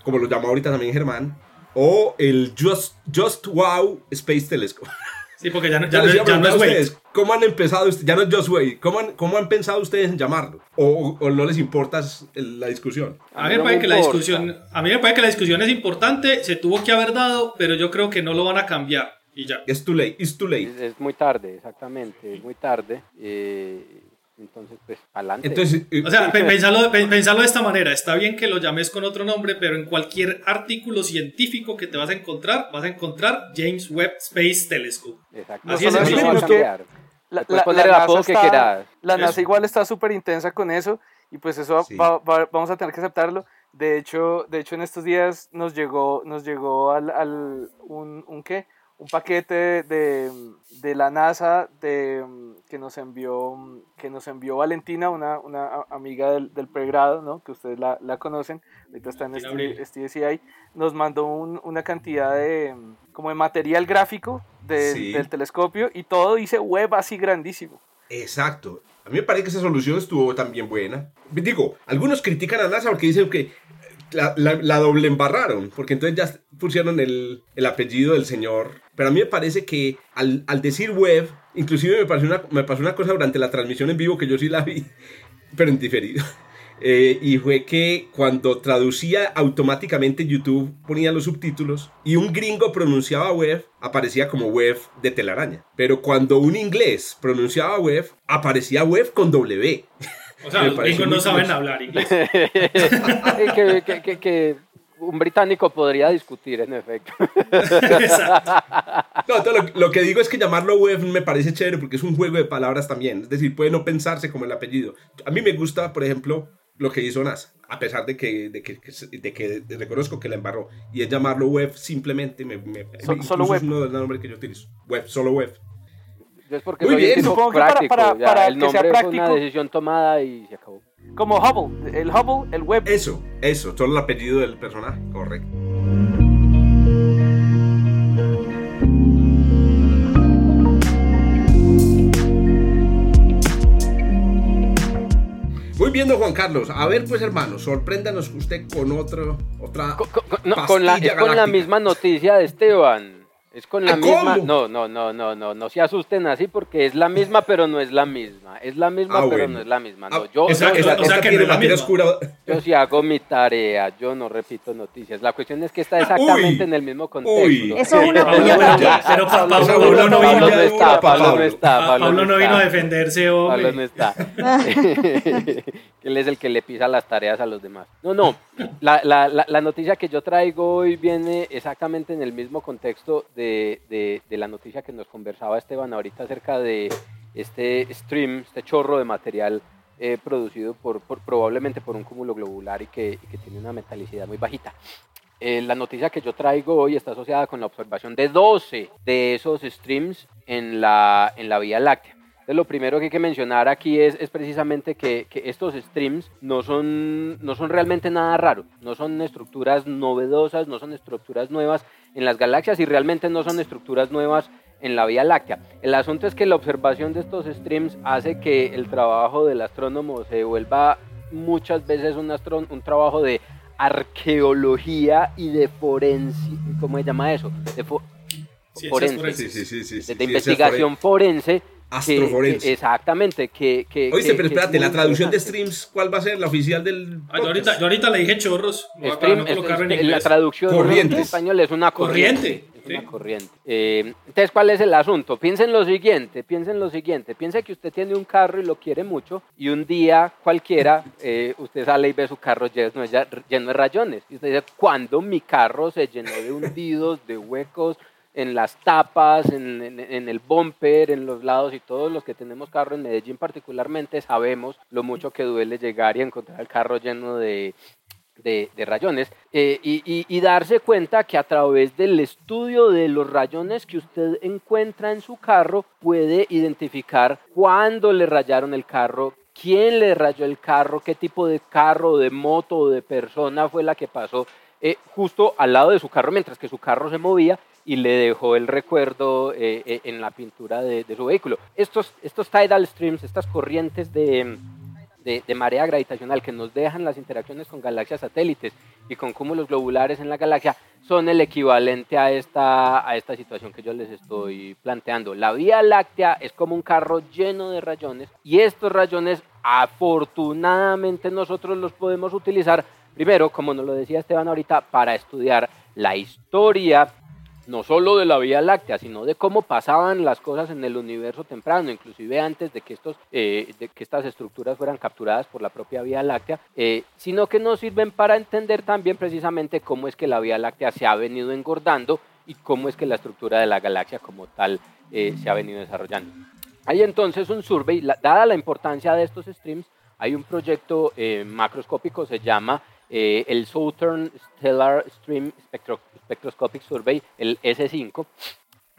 A: como lo llamo ahorita también Germán, o el Just, Just Wow Space Telescope.
E: Sí, porque ya no, ya, no, es ustedes,
A: ¿Cómo han empezado, ya no es Just Wait, ¿cómo han, cómo han pensado ustedes en llamarlo? ¿O, o no les importa la discusión?
E: A mí, me parece que la discusión, a mí me parece que la discusión es importante, se tuvo que haber dado, pero yo creo que no lo van a cambiar. Y ya.
A: Es too late, it's too late.
B: Es, muy tarde, exactamente, es muy tarde. Eh, entonces, pues, adelante.
A: Entonces,
E: eh, o sea, pensarlo, de esta manera. Está bien que lo llames con otro nombre, pero en cualquier artículo científico que te vas a encontrar, vas a encontrar James Webb Space Telescope.
B: Exacto. Así es La, la,
D: la, NASA igual está súper intensa con eso y pues eso vamos a tener que aceptarlo. De hecho, de hecho en estos días nos llegó, nos llegó al, al un, un, ¿qué? Un paquete de, de la NASA de, que, nos envió, que nos envió Valentina, una, una amiga del, del, pregrado, ¿no? que ustedes la, la conocen, ahorita está en STCI, nos mandó una cantidad de, como de material gráfico del telescopio y todo dice web así grandísimo.
A: Exacto. A mí me parece que esa solución estuvo también buena. Digo, algunos critican a NASA porque dicen que la, doble embarraron, porque entonces ya pusieron el, el, apellido del señor. Pero a mí me parece que al, al decir web, inclusive me pasó, una, me pasó una cosa durante la transmisión en vivo que yo sí la vi, [LAUGHS] pero en diferido. [LAUGHS] Eh, y fue que cuando traducía automáticamente YouTube ponía los subtítulos y un gringo pronunciaba web, aparecía como web de telaraña. Pero cuando un inglés pronunciaba web, aparecía web con W. [LAUGHS]
E: O sea, los gringos no saben hablar inglés. [LAUGHS]
B: que, un británico podría discutir, en efecto.
A: no, lo, lo, que digo es que llamarlo web me parece chévere porque es un juego de palabras también. Es decir, puede no pensarse como el apellido. A mí me gusta, por ejemplo, lo que hizo NASA, a pesar de que, de que, de que reconozco que la embarró. Y es llamarlo web simplemente. Me,
D: solo web.
A: Es uno de los nombres que yo utilizo. Web, solo web.
B: Es porque Muy bien, supongo que para, para, para el que sea práctico. Fue una decisión tomada y se acabó.
D: Como Hubble, el Hubble, el web.
A: Eso, eso, solo el apellido del personaje, correcto. Muy bien, Juan Carlos. A ver, pues, hermano, sorpréndanos usted con otro, otra.
B: Con, con la, con la misma noticia de Esteban. Es con la misma. No, no, no, no, no, no se asusten así porque es la misma, pero no es la misma. Es la misma, ah, pero no es la misma. No, yo,
E: esa, yo, o sea, que no es la
A: oscura.
B: Yo sí hago mi tarea, yo no repito noticias. La cuestión es que está exactamente en el mismo contexto. Uy.
C: Eso es una
E: Pero Pablo no vino. no está, Pablo no está. Pablo no vino a defenderse, hombre.
B: Pablo no está. Él es el que le pisa las tareas a los demás. No, no. La, la, la noticia que yo traigo hoy viene exactamente en el mismo contexto de de, la noticia que nos conversaba Esteban ahorita acerca de este stream, este chorro de material eh, producido por, probablemente por un cúmulo globular y que, tiene una metalicidad muy bajita. Eh, la noticia que yo traigo hoy está asociada con la observación de 12 de esos streams en la, en la Vía Láctea. Entonces, lo primero que hay que mencionar aquí es, es precisamente que, que, estos streams no son, no son realmente nada raro, no son estructuras novedosas, no son estructuras nuevas, en las galaxias y realmente no son estructuras nuevas en la Vía Láctea. El asunto es que la observación de estos streams hace que el trabajo del astrónomo se vuelva muchas veces un, un trabajo de arqueología y de forense, ¿cómo se llama eso? De forense,
A: sí, sí, sí,
B: de, investigación forense
A: Astroforense.
B: exactamente. Que, que,
A: Oíste, pero espérate, la traducción de streams, ¿cuál va a ser la oficial del.?
E: yo, ahorita, yo, ahorita, le dije chorros.
B: Stream, en la traducción en español es una corriente.
E: corriente.
B: Es una corriente. Eh, entonces, ¿cuál es el asunto? Piensen lo siguiente, piensen lo siguiente. Piense que usted tiene un carro y lo quiere mucho, y un día cualquiera eh, usted sale y ve su carro lleno, lleno de rayones. Y usted dice, ¿cuándo mi carro se llenó de hundidos, de huecos? En las tapas, en, el bumper, en los lados y todos los que tenemos carro en Medellín particularmente sabemos lo mucho que duele llegar y encontrar el carro lleno de, rayones. Eh, y, darse cuenta que a través del estudio de los rayones que usted encuentra en su carro puede identificar cuándo le rayaron el carro, quién le rayó el carro, qué tipo de carro, de moto o de persona fue la que pasó eh, justo al lado de su carro mientras que su carro se movía y le dejó el recuerdo eh, eh, en la pintura de, su vehículo. Estos, estos tidal streams, estas corrientes de, de, marea gravitacional que nos dejan las interacciones con galaxias satélites y con cúmulos globulares en la galaxia, son el equivalente a esta, a esta situación que yo les estoy planteando. La Vía Láctea es como un carro lleno de rayones y estos rayones afortunadamente nosotros los podemos utilizar primero, como nos lo decía Esteban ahorita, para estudiar la historia no solo de la Vía Láctea, sino de cómo pasaban las cosas en el universo temprano, inclusive antes de que, estos, eh, de que estas estructuras fueran capturadas por la propia Vía Láctea, eh, sino que nos sirven para entender también precisamente cómo es que la Vía Láctea se ha venido engordando y cómo es que la estructura de la galaxia como tal eh, se ha venido desarrollando. Hay entonces un survey, dada la importancia de estos streams, hay un proyecto macroscópico, se llama el Southern Stellar Stream Spectro Spectroscopic Survey, el S5,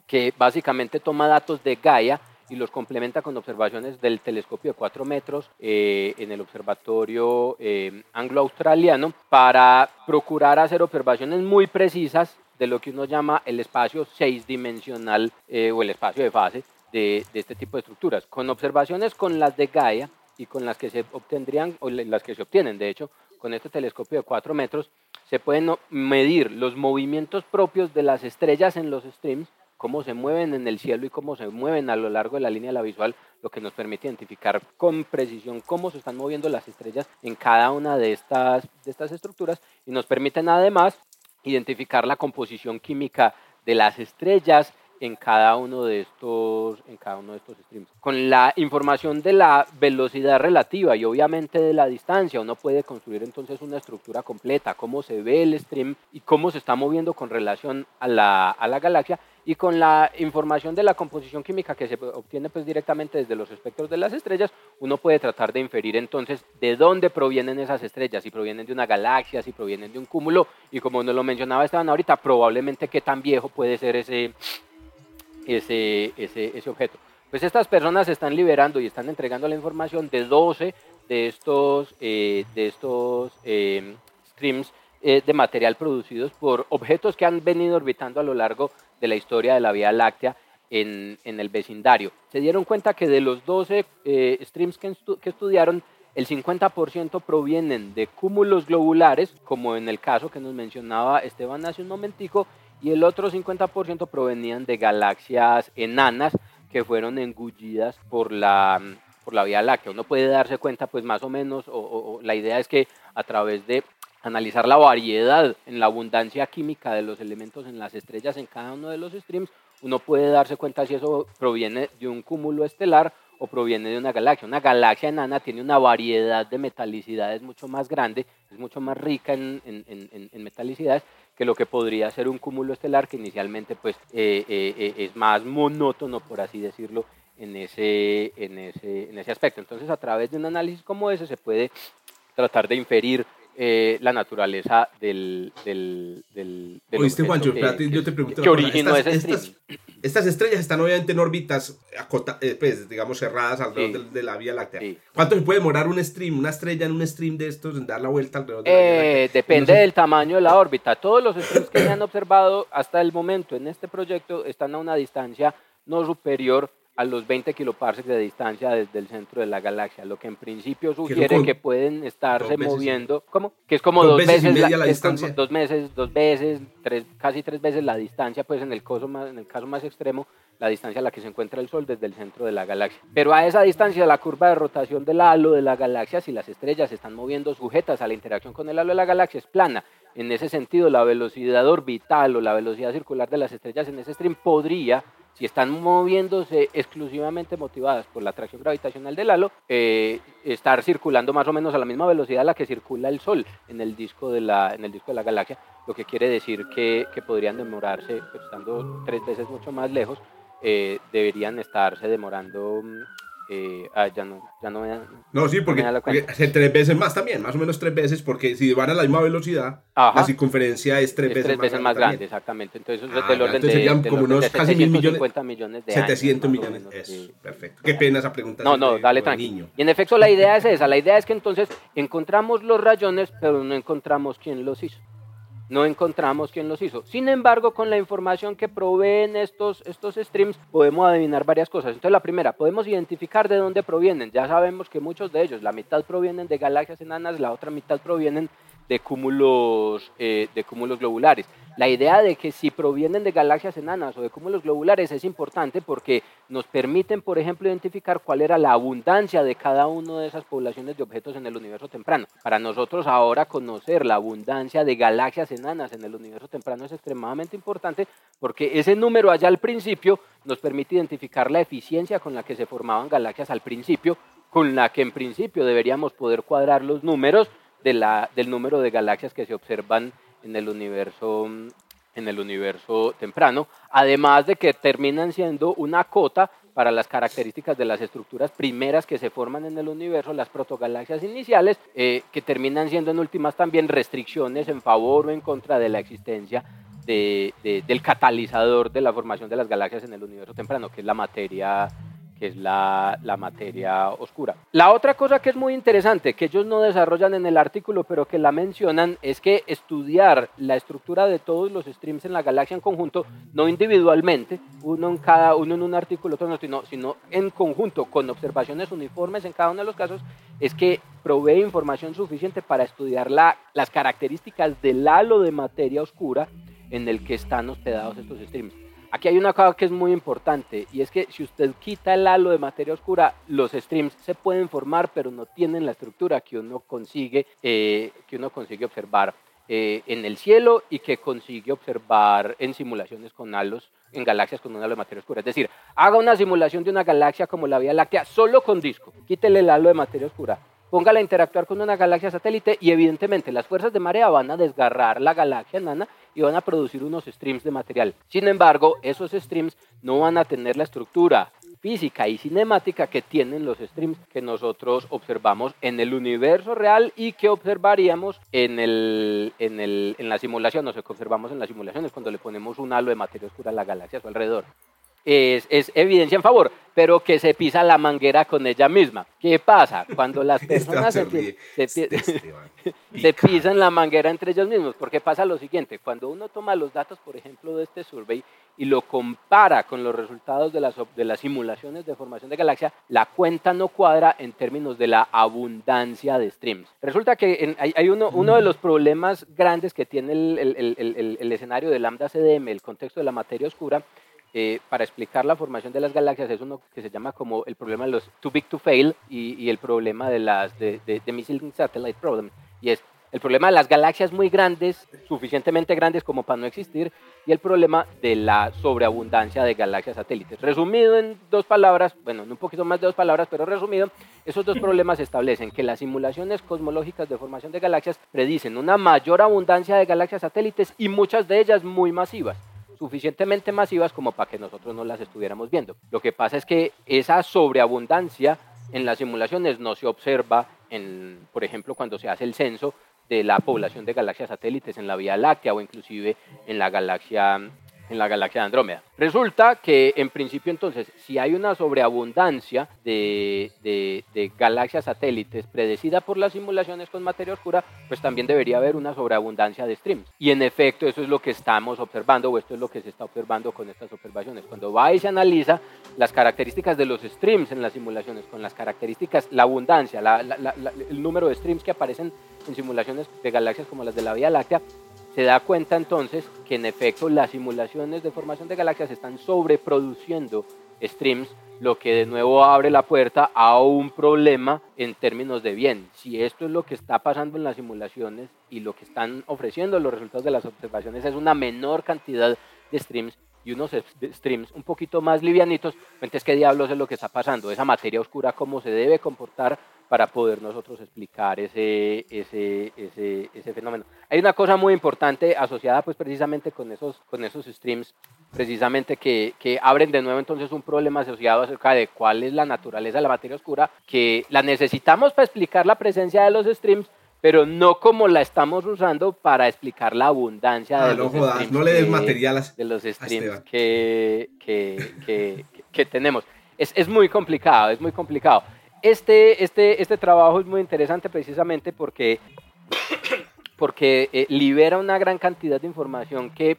B: que básicamente toma datos de Gaia y los complementa con observaciones del telescopio de 4 metros eh, en el observatorio eh, anglo-australiano para procurar hacer observaciones muy precisas de lo que uno llama el espacio seis dimensional eh, o el espacio de fase de, de, este tipo de estructuras. Con observaciones con las de Gaia y con las que se obtendrían, o las que se obtienen, de hecho, con este telescopio de 4 metros, se pueden medir los movimientos propios de las estrellas en los streams cómo se mueven en el cielo y cómo se mueven a lo largo de la línea de la visual, lo que nos permite identificar con precisión cómo se están moviendo las estrellas en cada una de estas, de estas estructuras y nos permiten además identificar la composición química de las estrellas en cada uno de estos en cada uno de estos streams. Con la información de la velocidad relativa y obviamente de la distancia, uno puede construir entonces una estructura completa, cómo se ve el stream y cómo se está moviendo con relación a la, a la galaxia y con la información de la composición química que se obtiene pues directamente desde los espectros de las estrellas, uno puede tratar de inferir entonces de dónde provienen esas estrellas, si provienen de una galaxia, si provienen de un cúmulo y como nos lo mencionaba Esteban ahorita, probablemente qué tan viejo puede ser ese, ese, ese, ese objeto. Pues estas personas están liberando y están entregando la información de 12 de estos, eh, de estos eh, streams eh, de material producidos por objetos que han venido orbitando a lo largo de la historia de la Vía Láctea en, en el vecindario. Se dieron cuenta que de los 12 streams que, que estudiaron, el 50% provienen de cúmulos globulares, como en el caso que nos mencionaba Esteban hace un momentico, y el otro 50% provenían de galaxias enanas que fueron engullidas por la, por la Vía Láctea. Uno puede darse cuenta, pues más o menos, o, la idea es que a través de analizar la variedad en la abundancia química de los elementos en las estrellas en cada uno de los streams, uno puede darse cuenta si eso proviene de un cúmulo estelar o proviene de una galaxia. Una galaxia enana tiene una variedad de metalicidades mucho más grande, es mucho más rica en, en, en, en metalicidades que lo que podría ser un cúmulo estelar que inicialmente pues eh, eh, eh, es más monótono, por así decirlo, en ese, en, ese, en ese aspecto. Entonces, a través de un análisis como ese se puede tratar de inferir la naturaleza del... del, del,
A: Oíste, Juancho, yo te pregunto...
B: ¿Qué originó ese stream?
A: Estas estrellas están obviamente en órbitas, eh, pues, digamos, cerradas alrededor de, la Vía Láctea. ¿Cuánto se puede demorar un stream, una estrella en un stream de estos en dar la vuelta alrededor de la Vía Láctea?
B: Eh, depende del tamaño de la órbita. Todos los streams que se han observado hasta el momento en este proyecto están a una distancia no superior a los 20 kiloparsecs de distancia desde el centro de la galaxia, lo que en principio sugiere que pueden estarse moviendo, ¿cómo? Que es como dos, veces, la, distancia. dos meses, dos veces, tres, casi tres veces la distancia, pues en el, caso más, en el caso más extremo, la distancia a la que se encuentra el Sol desde el centro de la galaxia. Pero a esa distancia, la curva de rotación del halo de la galaxia, si las estrellas se están moviendo sujetas a la interacción con el halo de la galaxia, es plana. En ese sentido, la velocidad orbital o la velocidad circular de las estrellas en ese stream podría si están moviéndose exclusivamente motivadas por la atracción gravitacional del halo, eh, estar circulando más o menos a la misma velocidad a la que circula el Sol en el disco de la, en el disco de la galaxia, lo que quiere decir que, que podrían demorarse, pues, estando tres veces mucho más lejos, eh, deberían estarse demorando mm, eh, ah, ya no, ya no me
A: No, sí, porque, tres veces más también, más o menos tres veces, porque si van a la misma velocidad, la circunferencia es tres, veces,
B: veces, más, grande. exactamente. Entonces,
A: ah, del orden entonces serían como unos casi mil millones,
B: millones de
A: 700 millones. Eso, perfecto. Qué pena esa pregunta.
B: No, no, dale tranquilo. Y en efecto, la idea es esa. La idea es que entonces encontramos los rayones, pero no encontramos quién los hizo no encontramos quién los hizo. Sin embargo, con la información que proveen estos, estos streams, podemos adivinar varias cosas. Entonces, la primera, podemos identificar de dónde provienen. Ya sabemos que muchos de ellos, la mitad provienen de galaxias enanas, la otra mitad provienen de cúmulos, eh, de cúmulos globulares. La idea de que si provienen de galaxias enanas o de cúmulos globulares es importante porque nos permiten, por ejemplo, identificar cuál era la abundancia de cada una de esas poblaciones de objetos en el universo temprano. Para nosotros ahora conocer la abundancia de galaxias enanas en el universo temprano es extremadamente importante porque ese número allá al principio nos permite identificar la eficiencia con la que se formaban galaxias al principio, con la que en principio deberíamos poder cuadrar los números de la, del número de galaxias que se observan en el universo en el universo temprano, además de que terminan siendo una cota para las características de las estructuras primeras que se forman en el universo, las protogalaxias iniciales, eh, que terminan siendo en últimas también restricciones en favor o en contra de la existencia del catalizador de la formación de las galaxias en el universo temprano, que es la materia que es la, materia oscura. La otra cosa que es muy interesante, que ellos no desarrollan en el artículo, pero que la mencionan, es que estudiar la estructura de todos los streams en la galaxia en conjunto, no individualmente, uno en cada uno en un artículo, otro no, sino, sino en conjunto, con observaciones uniformes en cada uno de los casos, es que provee información suficiente para estudiar la, las características del halo de materia oscura en el que están hospedados estos streams. Aquí hay una cosa que es muy importante y es que si usted quita el halo de materia oscura, los streams se pueden formar pero no tienen la estructura que uno consigue, eh, que uno consigue observar eh, en el cielo y que consigue observar en simulaciones con halos, en galaxias con un halo de materia oscura. Es decir, haga una simulación de una galaxia como la Vía Láctea solo con disco, quítele el halo de materia oscura póngala a interactuar con una galaxia satélite y evidentemente las fuerzas de marea van a desgarrar la galaxia nana y van a producir unos streams de material. Sin embargo, esos streams no van a tener la estructura física y cinemática que tienen los streams que nosotros observamos en el universo real y que observaríamos en, el, en, el, en la simulación, o sea, que observamos en las simulaciones cuando le ponemos un halo de materia oscura a la galaxia a su alrededor es, es, evidencia en favor, pero que se pisa la manguera con ella misma. ¿Qué pasa? Cuando las [LAUGHS] personas se, se, [LAUGHS] pisan la manguera entre ellos mismos, porque pasa lo siguiente, cuando uno toma los datos, por ejemplo, de este survey y lo compara con los resultados de las, de las simulaciones de formación de galaxia, la cuenta no cuadra en términos de la abundancia de streams. Resulta que hay, hay, uno, uno de los problemas grandes que tiene el, el, el, el escenario de lambda CDM, el contexto de la materia oscura, eh, para explicar la formación de las galaxias es uno que se llama como el problema de los too big to fail y, el problema de las de, de, missile satellite problem y es el problema de las galaxias muy grandes, suficientemente grandes como para no existir, y el problema de la sobreabundancia de galaxias satélites. Resumido en dos palabras, bueno, un poquito más de dos palabras, pero resumido, esos dos problemas establecen que las simulaciones cosmológicas de formación de galaxias predicen una mayor abundancia de galaxias satélites y muchas de ellas muy masivas suficientemente masivas como para que nosotros no las estuviéramos viendo. Lo que pasa es que esa sobreabundancia en las simulaciones no se observa, en, por ejemplo, cuando se hace el censo de la población de galaxias satélites en la Vía Láctea o inclusive en la galaxia en la galaxia de Andrómeda. Resulta que en principio entonces, si hay una sobreabundancia de, de, galaxias satélites predecida por las simulaciones con materia oscura, pues también debería haber una sobreabundancia de streams. Y en efecto, eso es lo que estamos observando o esto es lo que se está observando con estas observaciones. Cuando va y se analiza las características de los streams en las simulaciones, con las características, la abundancia, el número de streams que aparecen en simulaciones de galaxias como las de la Vía Láctea, se da cuenta entonces que en efecto las simulaciones de formación de galaxias están sobreproduciendo streams, lo que de nuevo abre la puerta a un problema en términos de bien. Si esto es lo que está pasando en las simulaciones y lo que están ofreciendo los resultados de las observaciones es una menor cantidad de streams, y unos streams un poquito más livianitos, entonces qué diablos es lo que está pasando, esa materia oscura, cómo se debe comportar para poder nosotros explicar ese, ese, ese, ese, fenómeno. Hay una cosa muy importante asociada pues precisamente con esos, con esos streams, precisamente que, que abren de nuevo entonces un problema asociado acerca de cuál es la naturaleza de la materia oscura, que la necesitamos para explicar la presencia de los streams, pero no como la estamos usando para explicar la abundancia de, ah, los streams
A: no le des material
B: de los streams que, que, que, que, tenemos. Es, es, muy complicado, es muy complicado. Este, este, este trabajo es muy interesante precisamente porque, [COUGHS] porque eh, libera una gran cantidad de información que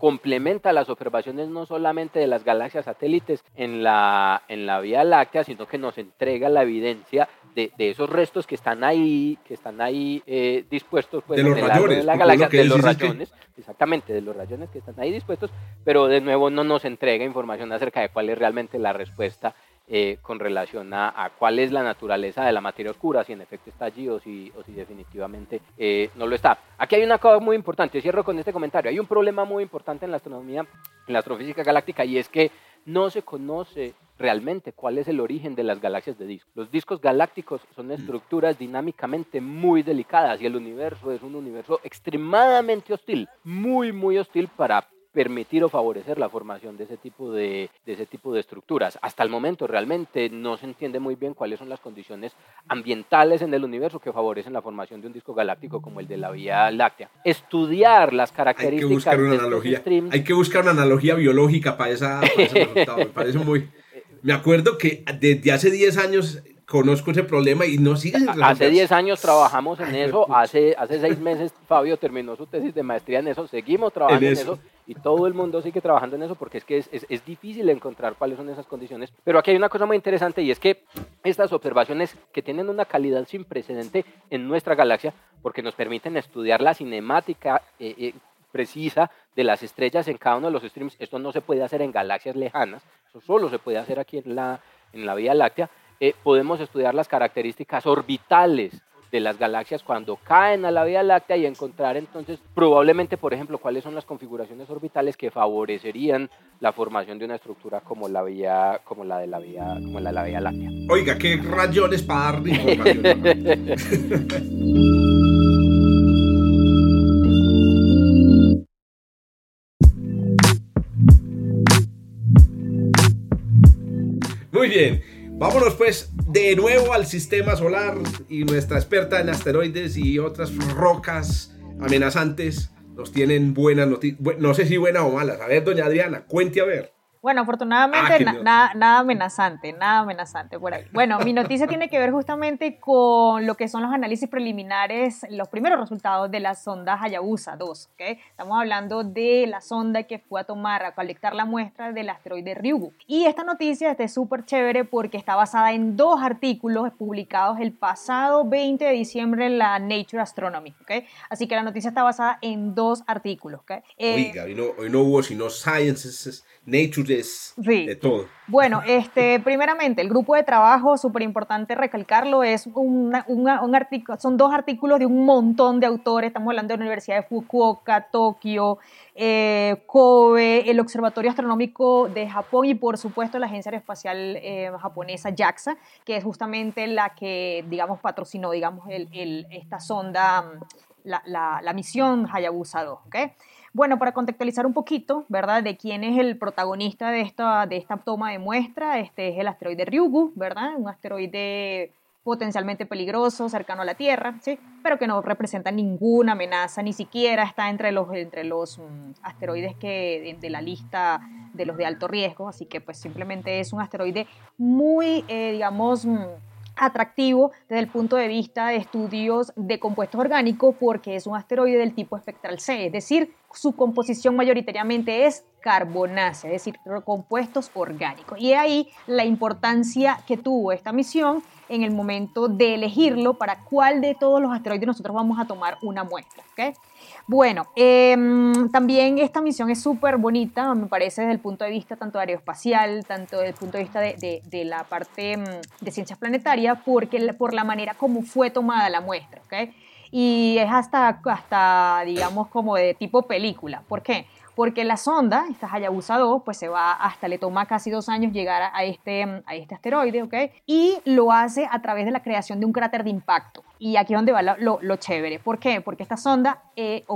B: complementa las observaciones no solamente de las galaxias satélites en la, en la Vía Láctea, sino que nos entrega la evidencia de, de esos restos que están ahí, que están ahí eh, dispuestos
A: pues, de los rayones,
B: de la galaxia, de los rayones, exactamente, de los rayones que están ahí dispuestos, pero de nuevo no nos entrega información acerca de cuál es realmente la respuesta eh, con relación a, cuál es la naturaleza de la materia oscura, si en efecto está allí o si, o si definitivamente eh, no lo está. Aquí hay una cosa muy importante, cierro con este comentario, hay un problema muy importante en la astronomía, en la astrofísica galáctica, y es que no se conoce realmente cuál es el origen de las galaxias de discos. Los discos galácticos son mm. estructuras dinámicamente muy delicadas y el universo es un universo extremadamente hostil, muy, muy hostil para permitir o favorecer la formación de ese tipo de, de, ese tipo de estructuras. Hasta el momento realmente no se entiende muy bien cuáles son las condiciones ambientales en el universo que favorecen la formación de un disco galáctico como el de la Vía Láctea. Estudiar las características hay que buscar
A: una analogía, Hay que buscar una analogía biológica para, esa, para ese [LAUGHS] resultado. Me parece muy... Me acuerdo que desde hace 10 años conozco ese problema y no sigue.
B: Hace 10 años trabajamos en eso, hace, hace 6 meses Fabio terminó su tesis de maestría en eso, seguimos trabajando en eso. y todo el mundo sigue trabajando en eso porque es que es, es, es, difícil encontrar cuáles son esas condiciones. Pero aquí hay una cosa muy interesante y es que estas observaciones que tienen una calidad sin precedente en nuestra galaxia, porque nos permiten estudiar la cinemática eh, eh, precisa de las estrellas en cada uno de los streams, esto no se puede hacer en galaxias lejanas, eso solo se puede hacer aquí en la, en la Vía Láctea, eh, podemos estudiar las características orbitales de las galaxias cuando caen a la Vía Láctea y encontrar entonces probablemente, por ejemplo, cuáles son las configuraciones orbitales que favorecerían la formación de una estructura como la vía, como la de la vía, como la de la Vía Láctea.
A: Oiga, qué rayones para dar información. [LAUGHS] Muy bien. Vámonos pues de nuevo al sistema solar y nuestra experta en asteroides y otras rocas amenazantes nos tienen buenas noticias, no sé si buenas o malas. A ver, doña Adriana, cuente a ver.
C: Bueno, afortunadamente ah, nada, amenazante, nada amenazante por ahí. Bueno, mi noticia tiene que ver justamente con lo que son los análisis preliminares, los primeros resultados de la sonda Hayabusa 2. ¿okay? Estamos hablando de la sonda que fue a tomar, a colectar la muestra del asteroide Ryugu. Y esta noticia es súper chévere porque está basada en dos artículos publicados el pasado 20 de diciembre en la Nature Astronomy. ¿okay? Así que la noticia está basada en dos artículos. ¿okay?
A: Eh, Oiga, hoy no, hoy no hubo sino Sciences Nature de todo.
C: Bueno, este, primeramente, el grupo de trabajo, súper importante recalcarlo, es un artículo, son dos artículos de un montón de autores, estamos hablando de la Universidad de Fukuoka, Tokio, eh, Kobe, el Observatorio Astronómico de Japón y por supuesto la Agencia Aeroespacial eh, japonesa JAXA, que es justamente la que, digamos, patrocinó, digamos, el, esta sonda, la, la, la misión Hayabusa 2, ¿ok? Bueno, para contextualizar un poquito, ¿verdad? De quién es el protagonista de esta, de esta toma de muestra, este es el asteroide Ryugu, ¿verdad? Un asteroide potencialmente peligroso, cercano a la Tierra, ¿sí? pero que no representa ninguna amenaza, ni siquiera está entre los, entre los mm, asteroides que, de, la lista de los de alto riesgo, así que pues simplemente es un asteroide muy, eh, digamos, mm, atractivo desde el punto de vista de estudios de compuestos orgánicos porque es un asteroide del tipo espectral C, es decir, su composición mayoritariamente es carbonácea, es decir, compuestos orgánicos. Y ahí la importancia que tuvo esta misión en el momento de elegirlo para cuál de todos los asteroides nosotros vamos a tomar una muestra. ¿okay? Bueno, em, también esta misión es súper bonita, me parece, desde el punto de vista tanto aeroespacial, tanto desde el punto de vista de, de, la parte em, de ciencias planetarias, porque por la manera como fue tomada la muestra. ¿okay? Y es hasta, hasta, digamos, como de tipo película. ¿Por qué? Porque la sonda, esta Hayabusa 2, pues se va hasta, le toma casi dos años llegar a este, a este asteroide, ¿ok? Y lo hace a través de la creación de un cráter de impacto. Y aquí es donde va lo, lo, chévere. ¿Por qué? Porque esta sonda eh,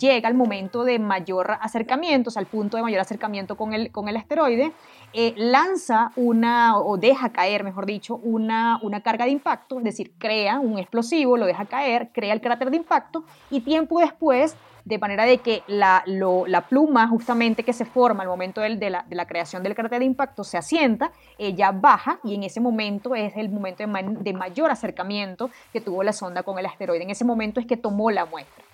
C: llega al momento de mayor acercamiento, o sea, al punto de mayor acercamiento con el, con el asteroide, eh, lanza una, o deja caer, mejor dicho, una, una carga de impacto, es decir, crea un explosivo, lo deja caer, crea el cráter de impacto y tiempo después de manera de que la, la, pluma justamente que se forma al momento de, la, de, la, creación del cráter de impacto se asienta, ella baja y en ese momento es el momento de, mayor acercamiento que tuvo la sonda con el asteroide. En ese momento es que tomó la muestra.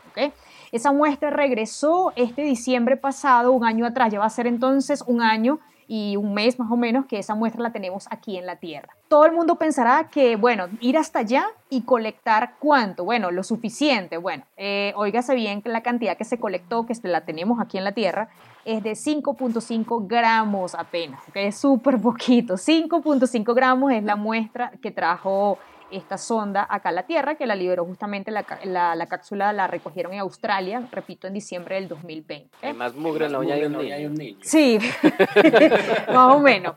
C: Esa muestra regresó este diciembre pasado, un año atrás, ya va a ser entonces un año y un mes más o menos que esa muestra la tenemos aquí en la Tierra. Todo el mundo pensará que, bueno, ir hasta allá y colectar cuánto, bueno, lo suficiente, bueno, eh, oígase bien que la cantidad que se colectó, que la tenemos aquí en la Tierra, es de 5.5 gramos apenas, que es súper poquito, 5.5 gramos es la muestra que trajo esta sonda acá a la Tierra, que la liberó justamente la, la, cápsula, la recogieron en Australia, repito, en diciembre del 2020.
B: Hay más mugre en la uña de un niño.
C: Sí, [LAUGHS] más o menos.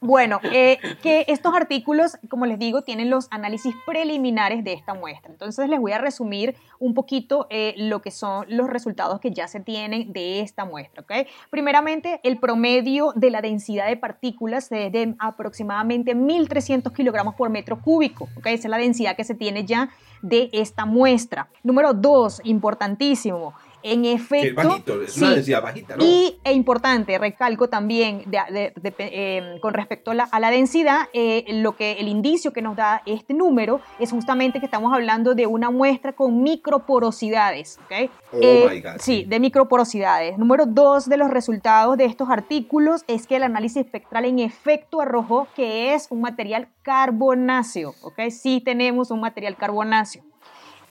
C: Bueno, eh, que estos artículos, como les digo, tienen los análisis preliminares de esta muestra. Entonces les voy a resumir un poquito eh, lo que son los resultados que ya se tienen de esta muestra. ¿okay? Primeramente, el promedio de la densidad de partículas es de aproximadamente 1.300 kilogramos por metro cúbico. ¿Okay? Esa es la densidad que se tiene ya de esta muestra. Número dos, importantísimo, en efecto,
A: es una densidad bajita, ¿no?
C: Y e importante, recalco también em, con respecto a la, densidad, eh, lo que el indicio que nos da este número es justamente que estamos hablando de una muestra con microporosidades, ¿ok?
A: Oh eh, my God.
C: Sí, de microporosidades. Número dos de los resultados de estos artículos es que el análisis espectral en efecto arrojó que es un material carbonáceo, ¿ok? Sí tenemos un material carbonáceo.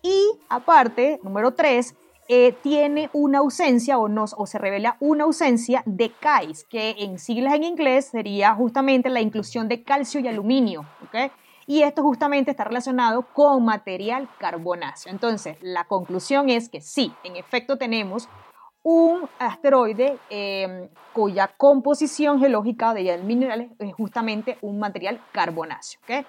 C: Y aparte, número tres, eh, tiene una ausencia o, nos, o se revela una ausencia de CAIS, que en siglas en inglés sería justamente la inclusión de calcio y aluminio. Y esto justamente está relacionado con material carbonáceo. Entonces, la conclusión es que sí, en efecto tenemos un asteroide em, cuya composición geológica de minerales es justamente un material carbonáceo. ¿okay?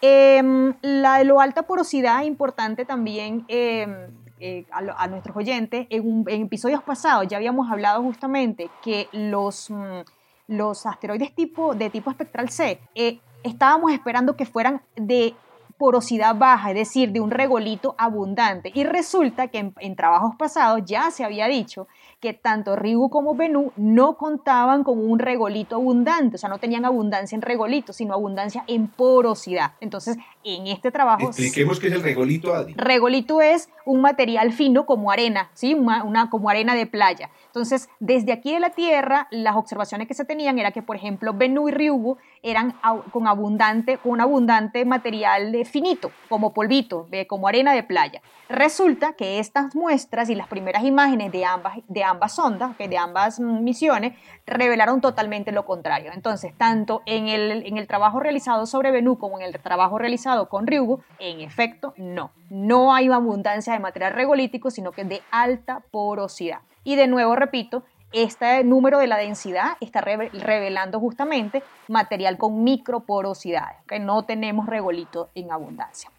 C: Em, la de lo alta porosidad, importante también em, eh, a, nuestros oyentes, en, episodios pasados ya habíamos hablado justamente que los, mm, los asteroides tipo, de tipo espectral C eh, estábamos esperando que fueran de porosidad baja, es decir, de un regolito abundante. Y resulta que en trabajos pasados ya se había dicho que tanto Ryugu como Bennu no contaban con un regolito abundante, o sea, no tenían abundancia en regolito, sino abundancia en porosidad. Entonces, en este trabajo...
A: Expliquemos qué es el regolito, Adri.
C: Regolito es un material fino como arena, ¿sí? Una, como arena de playa. Entonces, desde aquí de la Tierra, las observaciones que se tenían era que, por ejemplo, Bennu y Ryugu eran con abundante, con un abundante material finito, como polvito, como arena de playa. Resulta que estas muestras y las primeras imágenes de ambas, de ambas ondas, de ambas misiones, revelaron totalmente lo contrario. Entonces, tanto en el, en el trabajo realizado sobre Bennu como en el trabajo realizado con Ryugu, en efecto, no. No hay abundancia de material regolítico, sino que de alta porosidad. Y de nuevo, repito, este número de la densidad está revelando justamente material con microporosidades, que no tenemos regolito en abundancia.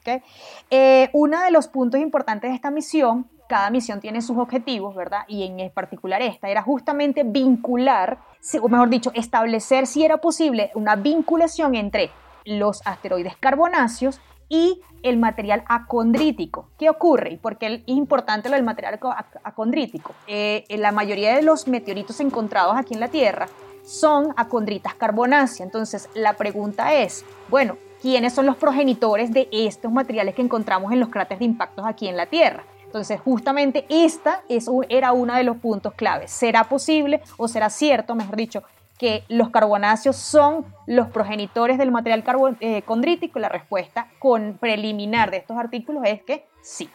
C: Eh, uno de los puntos importantes de esta misión, cada misión tiene sus objetivos, ¿verdad? Y en particular esta era justamente vincular, o mejor dicho, establecer si era posible una vinculación entre los asteroides carbonáceos y el material acondrítico. ¿Qué ocurre? ¿Y qué es importante lo del material acondrítico? Eh, la mayoría de los meteoritos encontrados aquí en la Tierra son acondritas carbonáceas. Entonces, la pregunta es, bueno, ¿quiénes son los progenitores de estos materiales que encontramos en los cráteres de impactos aquí en la Tierra? Entonces, justamente esta es, era uno de los puntos claves. ¿Será posible o será cierto, mejor dicho, que los carbonáceos son los progenitores del material eh, condrítico? La respuesta con preliminar de estos artículos es que sí.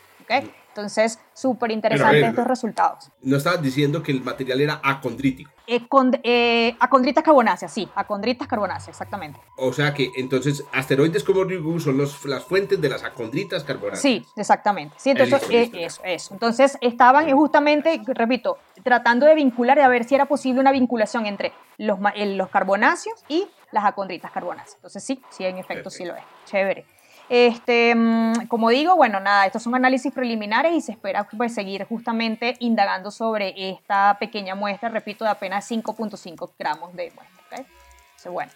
C: Entonces, súper interesante estos resultados.
A: No estabas diciendo que el material era acondrítico.
C: Eh, eh, acondritas carbonáceas, sí, acondritas carbonáceas, exactamente.
A: O sea que entonces asteroides como Ryugu son los, las fuentes de las acondritas carbonáceas.
C: Sí, exactamente. Sí, entonces, eh, eso, eso. Entonces estaban justamente, repito, tratando de vincular y a ver si era posible una vinculación entre los, los carbonáceos y las acondritas carbonáceas. Entonces sí, sí, en efecto sí lo es. Chévere. Este, mm, como digo, bueno, nada, estos son análisis preliminares y se espera pues, seguir justamente indagando sobre esta pequeña muestra, repito, de apenas 5.5 gramos de muestra. ¿okay? bueno.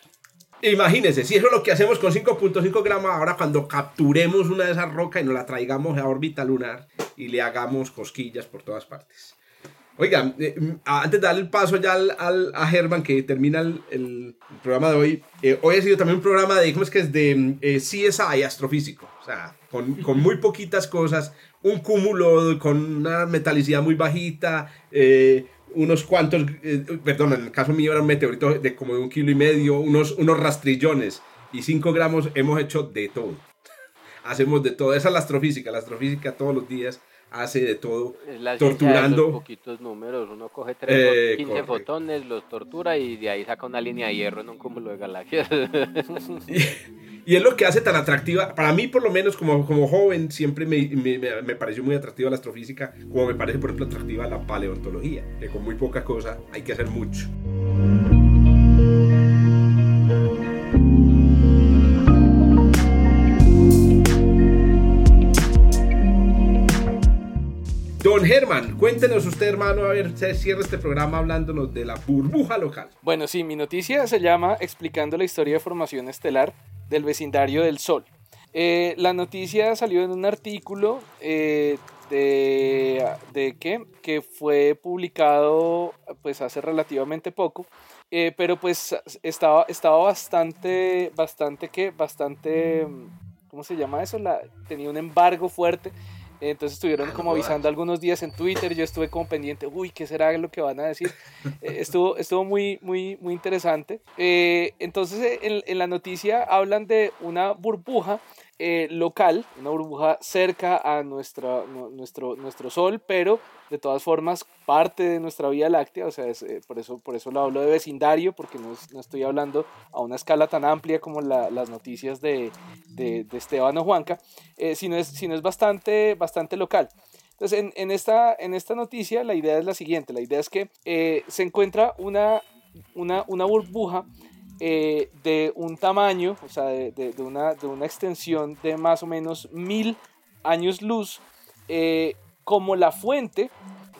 A: Imagínense, si eso es lo que hacemos con 5.5 gramos, ahora cuando capturemos una de esas rocas y nos la traigamos a órbita lunar y le hagamos cosquillas por todas partes. Oigan, eh, mm, antes de darle el paso ya al, a Germán, que termina el, programa de hoy, eh, hoy ha sido también un programa de, ¿cómo es que es? De mm, eh, CSI astrofísico. O sea, con, con, muy poquitas cosas, un cúmulo con una metalicidad muy bajita, unos cuantos, perdón, en el caso mío era un meteorito de como de un kilo y medio, unos, unos rastrillones y 5 gramos, hemos hecho de todo. [LAUGHS] Hacemos de todo. Esa es la astrofísica, la astrofísica todos los días hace de todo,
B: la
A: torturando.
B: De poquitos números, uno coge 3, 15 fotones, los tortura y de ahí saca una línea de hierro en un cúmulo de galaxias. [LAUGHS]
A: y, es lo que hace tan atractiva, para mí por lo menos como, como joven, siempre me, me, me, pareció muy atractiva la astrofísica, como me parece por ejemplo atractiva la paleontología, que con muy poca cosa hay que hacer mucho. Don Germán, cuéntenos usted, hermano, a ver, se cierra este programa hablándonos de la burbuja local.
D: Bueno, sí, mi noticia se llama Explicando la historia de formación estelar del vecindario del Sol. Eh, la noticia salió en un artículo eh, de, de ¿qué? que fue publicado pues hace relativamente poco, eh, pero pues estaba, estaba bastante, bastante que, bastante, ¿cómo se llama eso? La, tenía un embargo fuerte entonces estuvieron ah, como avisando algunos días en Twitter, yo estuve como pendiente, uy, ¿qué será lo que van a decir? [LAUGHS] Eh, estuvo, estuvo muy, muy, muy interesante. Eh, entonces en, en, la noticia hablan de una burbuja eh, local, una burbuja cerca a nuestra, nuestro, nuestro Sol, pero de todas formas parte de nuestra Vía Láctea, o sea, eh, por, eso, por eso lo hablo de vecindario, porque no, no estoy hablando a una escala tan amplia como las noticias de, de, Esteban o Juanca, eh, sino, es, sino es bastante, bastante local. Entonces, en, en, esta, en esta noticia la idea es la siguiente, la idea es que se encuentra una, una, una burbuja eh, de un tamaño, o sea, de, una, de, una, extensión de más o menos mil años luz, eh, como la fuente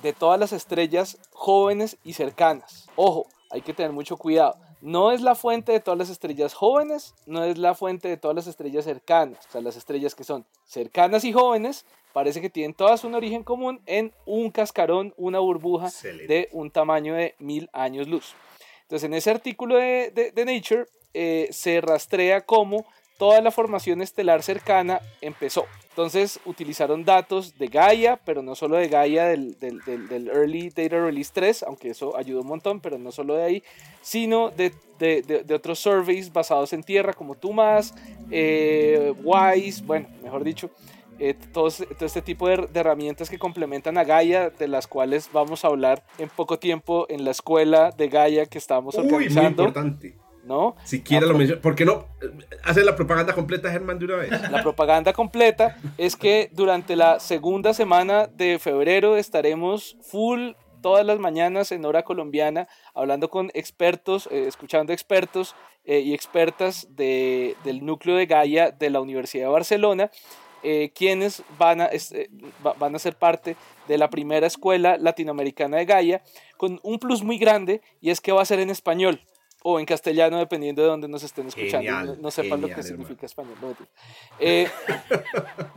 D: de todas las estrellas jóvenes y cercanas. Ojo, hay que tener mucho cuidado. No es la fuente de todas las estrellas jóvenes, no es la fuente de todas las estrellas cercanas. O sea, las estrellas que son cercanas y jóvenes parece que tienen todas un origen común en un cascarón, una burbuja de un tamaño de mil años luz. Entonces, en ese artículo de, Nature eh, se rastrea cómo toda la formación estelar cercana empezó. Entonces utilizaron datos de Gaia, pero no solo de Gaia del, Early Data Release 3, aunque eso ayudó un montón, pero no solo de ahí, sino de, otros surveys basados en tierra como TUMAS, eh, WISE, bueno, mejor dicho, eh, todo, este tipo de, herramientas que complementan a Gaia, de las cuales vamos a hablar en poco tiempo en la escuela de Gaia que estamos organizando.
A: Muy importante. ¿No? Si quiere lo menciono. ¿Por qué no hace la propaganda completa, Germán, de una vez?
D: La propaganda completa es que durante la segunda semana de febrero estaremos full todas las mañanas en hora colombiana, hablando con expertos, eh, escuchando expertos eh, y expertas de, del núcleo de Gaia de la Universidad de Barcelona eh, quienes van a, eh, van a ser parte de la primera escuela latinoamericana de Gaia, con un plus muy grande y es que va a ser en español o en castellano, dependiendo de dónde nos estén escuchando. no, sepan lo que significa español. Eh,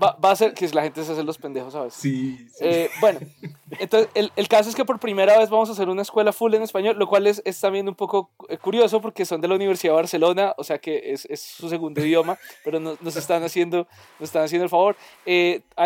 D: va, a ser que la gente se hace los pendejos, ¿sabes?
A: Sí.
D: Eh, bueno, entonces el, el, caso es que por primera vez vamos a hacer una escuela full en español, lo cual es, es también un poco eh, curioso porque son de la Universidad de Barcelona, o sea que es, es su segundo idioma, pero nos, nos, están haciendo, nos están haciendo el favor.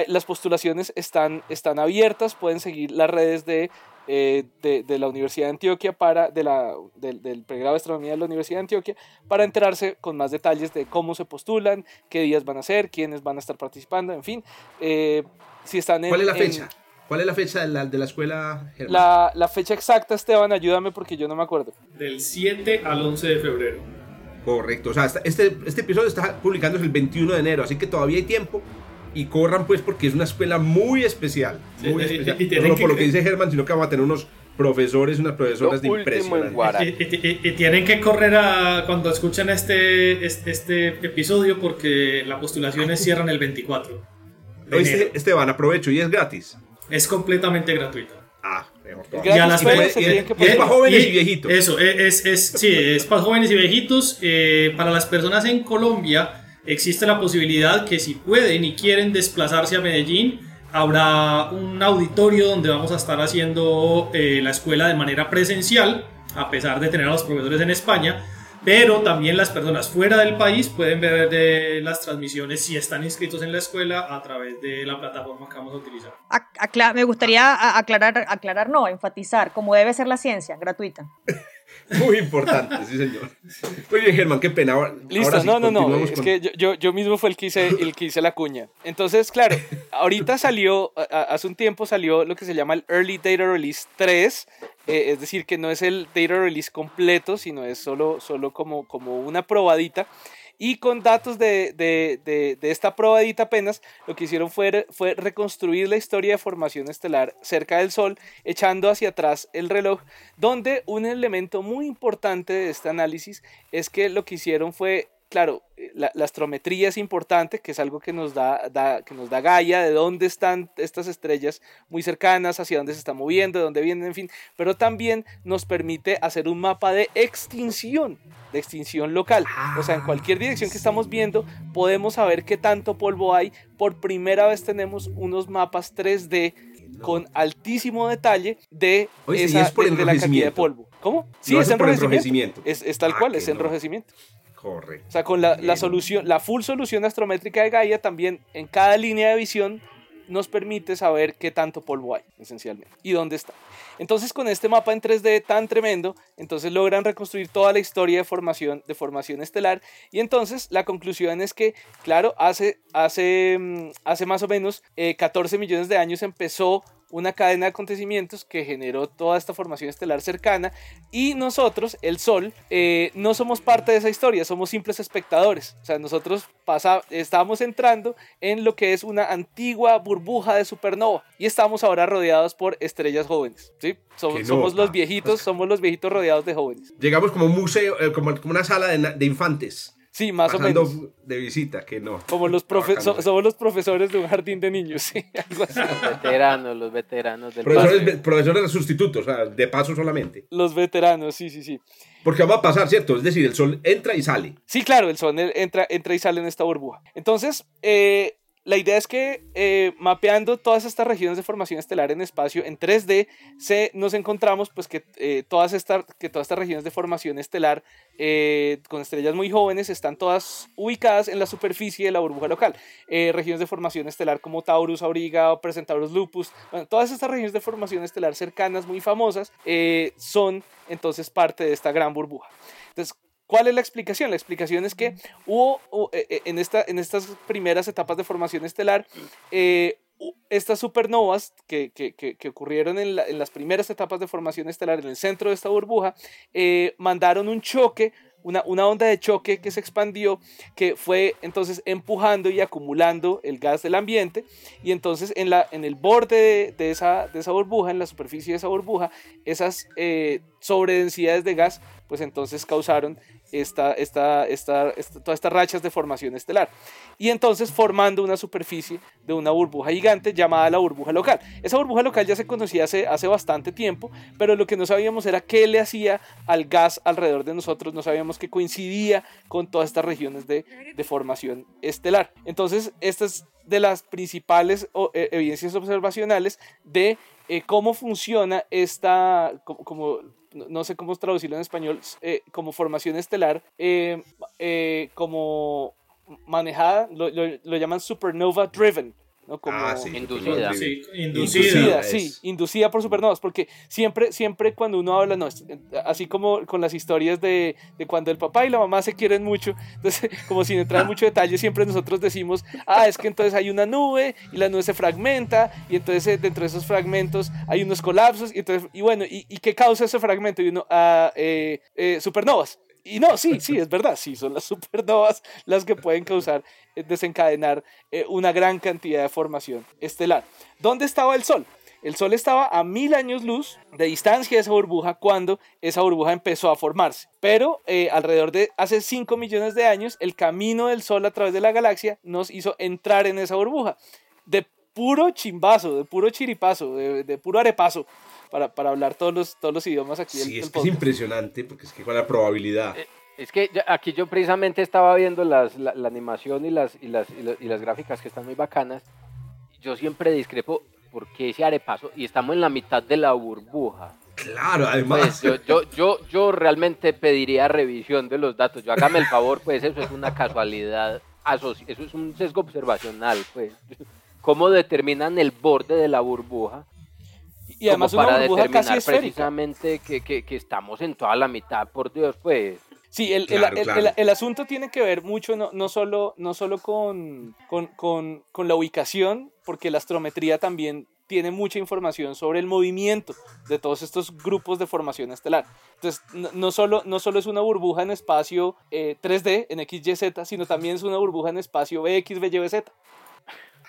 D: las postulaciones están, están abiertas, pueden seguir las redes de eh, de, de, la Universidad de Antioquia para, de la, del pregrado de astronomía de la Universidad de Antioquia, para enterarse con más detalles de cómo se postulan, qué días van a ser, quiénes van a estar participando, en fin. Eh, si están en,
A: ¿Cuál es la fecha? ¿Cuál es la fecha de la, de la escuela?
D: La, la, fecha exacta, Esteban, ayúdame porque yo no me acuerdo.
E: Del 7 al 11 de febrero.
A: Correcto, o sea, este, este episodio está publicándose el 21 de enero, así que todavía hay tiempo y corran pues porque es una escuela muy especial. Muy especial. no solo por lo que dice Germán, sino que vamos a tener unos profesores, unas profesoras de impresión.
E: Y, tienen que correr a, cuando escuchan este, este, este episodio porque las postulaciones cierran el 24.
A: Este, Esteban, aprovecho y es gratis.
E: Es completamente gratuito.
A: Ah, mejor
E: y, a las es para jóvenes y, viejitos. Eso, es, es, sí, es para jóvenes y viejitos. Eh, para las personas en Colombia existe la posibilidad que si pueden y quieren desplazarse a Medellín, habrá un auditorio donde vamos a estar haciendo eh, la escuela de manera presencial, a pesar de tener a los profesores en España, pero también las personas fuera del país pueden ver de las transmisiones si están inscritos en la escuela a través de la plataforma que vamos a utilizar.
C: me gustaría aclarar, aclarar, no, enfatizar, como debe ser la ciencia, gratuita. [LAUGHS] [LAUGHS]
A: Muy importante, sí, señor. Muy bien, Germán, qué pena.
D: Listo, no, no, no. Es que yo, yo, mismo fue el que, hice, el que hice la cuña. Entonces, claro, [LAUGHS] ahorita salió, hace un tiempo salió lo que se llama el Early Data Release 3. Eh, es decir, que no es el Data Release completo, sino es solo, solo como, como una probadita. Y con datos de, de, de, de, esta probadita apenas, lo que hicieron fue, fue reconstruir la historia de formación estelar cerca del Sol, echando hacia atrás el reloj, donde un elemento muy importante de este análisis es que lo que hicieron fue claro, la, astrometría es importante, que es algo que nos da, que nos da Gaia, de dónde están estas estrellas muy cercanas, hacia dónde se están moviendo, de dónde vienen, en fin, pero también nos permite hacer un mapa de extinción, de extinción local. O sea, en cualquier dirección que estamos viendo, podemos saber qué tanto polvo hay. Por primera vez tenemos unos mapas 3D con altísimo detalle de, esa, de, la cantidad de polvo. ¿Cómo? Sí, es, enrojecimiento. Es, tal ah, cual, es enrojecimiento.
A: Correcto.
D: O sea, con la, la, solución, la full solución astrométrica de Gaia también en cada línea de visión nos permite saber qué tanto polvo hay, esencialmente, y dónde está. Entonces, con este mapa en 3D tan tremendo, entonces logran reconstruir toda la historia de formación, de formación estelar. Y entonces la conclusión es que, claro, hace, hace, mm, hace más o menos 14 eh, millones de años empezó una cadena de acontecimientos que generó toda esta formación estelar cercana y nosotros, el Sol, eh, no somos parte de esa historia, somos simples espectadores. O sea, nosotros pasa, estábamos entrando en lo que es una antigua burbuja de supernova y estamos ahora rodeados por estrellas jóvenes. ¿sí? Somos, los viejitos, somos los viejitos rodeados de jóvenes.
A: Llegamos como un museo, eh, como, como una sala de, de infantes.
D: Sí, más o menos.
A: de visita, que no.
D: Como los profesores, somos los profesores de un jardín de niños, sí, [LAUGHS]
B: algo así. Los veteranos, los veteranos del
A: profesores, profesores sustitutos, o sea, de paso solamente.
D: Los veteranos, sí, sí, sí.
A: Porque va a pasar, ¿cierto? Es decir, el sol entra y sale.
D: Sí, claro, el sol entra, entra y sale en esta burbuja. Entonces, eh, la idea es que eh, mapeando todas estas regiones de formación estelar en espacio en 3D, se, nos encontramos pues que, eh, todas estas, que todas estas regiones de formación estelar eh, con estrellas muy jóvenes están todas ubicadas en la superficie de la burbuja local. regiones de formación estelar como Taurus Auriga o Presentaurus Lupus, todas estas regiones de formación estelar cercanas, muy famosas, son entonces parte de esta gran burbuja. Entonces, ¿Cuál es la explicación? La explicación es que hubo eh, eh, en, esta, en estas primeras etapas de formación estelar, eh, estas supernovas que, que, que ocurrieron en, en, las primeras etapas de formación estelar en el centro de esta burbuja, mandaron un choque una, onda de choque que se expandió, que fue entonces empujando y acumulando el gas del ambiente, y entonces en, la, en el borde de, esa, de esa burbuja, en la superficie de esa burbuja, esas eh, sobredensidades de gas, pues entonces causaron esta, esta, esta, todas estas rachas de formación estelar. Y entonces formando una superficie de una burbuja gigante llamada la burbuja local. Esa burbuja local ya se conocía hace, hace bastante tiempo, pero lo que no sabíamos era qué le hacía al gas alrededor de nosotros. No sabíamos que coincidía con todas estas regiones de, de formación estelar. Entonces, estas de las principales e, evidencias observacionales de eh, cómo funciona esta, como, no sé cómo traducirlo en español, eh, como formación estelar, eh, eh, como manejada, lo, lo, llaman supernova driven. ¿No? Como
B: ah, inducida.
E: Sí, inducida.
D: sí, inducida por supernovas, porque siempre, siempre cuando uno habla, no, así como con las historias de, de, cuando el papá y la mamá se quieren mucho, [LAUGHS] entonces, como sin entrar en mucho detalle, siempre nosotros decimos, ah, es que entonces hay una nube y la nube se fragmenta y entonces eh, dentro de esos fragmentos hay unos colapsos y, entonces, y bueno, ¿y, y qué causa ese fragmento? Y uno, ah, eh, eh, supernovas. Y no, sí, sí, es verdad, sí, son las supernovas las que pueden causar, eh, desencadenar eh, una gran cantidad de formación estelar. ¿Dónde estaba el Sol? El Sol estaba a mil años luz de distancia de esa burbuja cuando esa burbuja empezó a formarse. Pero eh, alrededor de hace 5 millones de años, el camino del Sol a través de la galaxia nos hizo entrar en esa burbuja. De puro chimbazo, de puro chiripazo, de, de puro arepazo para, para hablar todos los, todos los idiomas aquí.
A: Sí, es, que es impresionante, porque es que con la probabilidad. Eh,
B: es que aquí yo precisamente estaba viendo las, la, animación y las, y, las, y, las gráficas que están muy bacanas. Yo siempre discrepo porque ese arepaso, y estamos en la mitad de la burbuja.
A: Claro, además.
B: Pues yo, yo, yo, yo realmente pediría revisión de los datos. Yo hágame el favor, pues eso es una casualidad, eso es un sesgo observacional, pues. ¿Cómo determinan el borde de la burbuja?
D: Y además
B: para una burbuja casi precisamente que, que, que, estamos en toda la mitad, por Dios, pues.
D: Sí, el, el, el, el asunto tiene que ver mucho no, no solo, no solo con, con, con, con, la ubicación, porque la astrometría también tiene mucha información sobre el movimiento de todos estos grupos de formación estelar. Entonces, no, no solo, no solo es una burbuja en espacio 3D, eh, en XYZ, sino también es una burbuja en espacio BX, BYZ.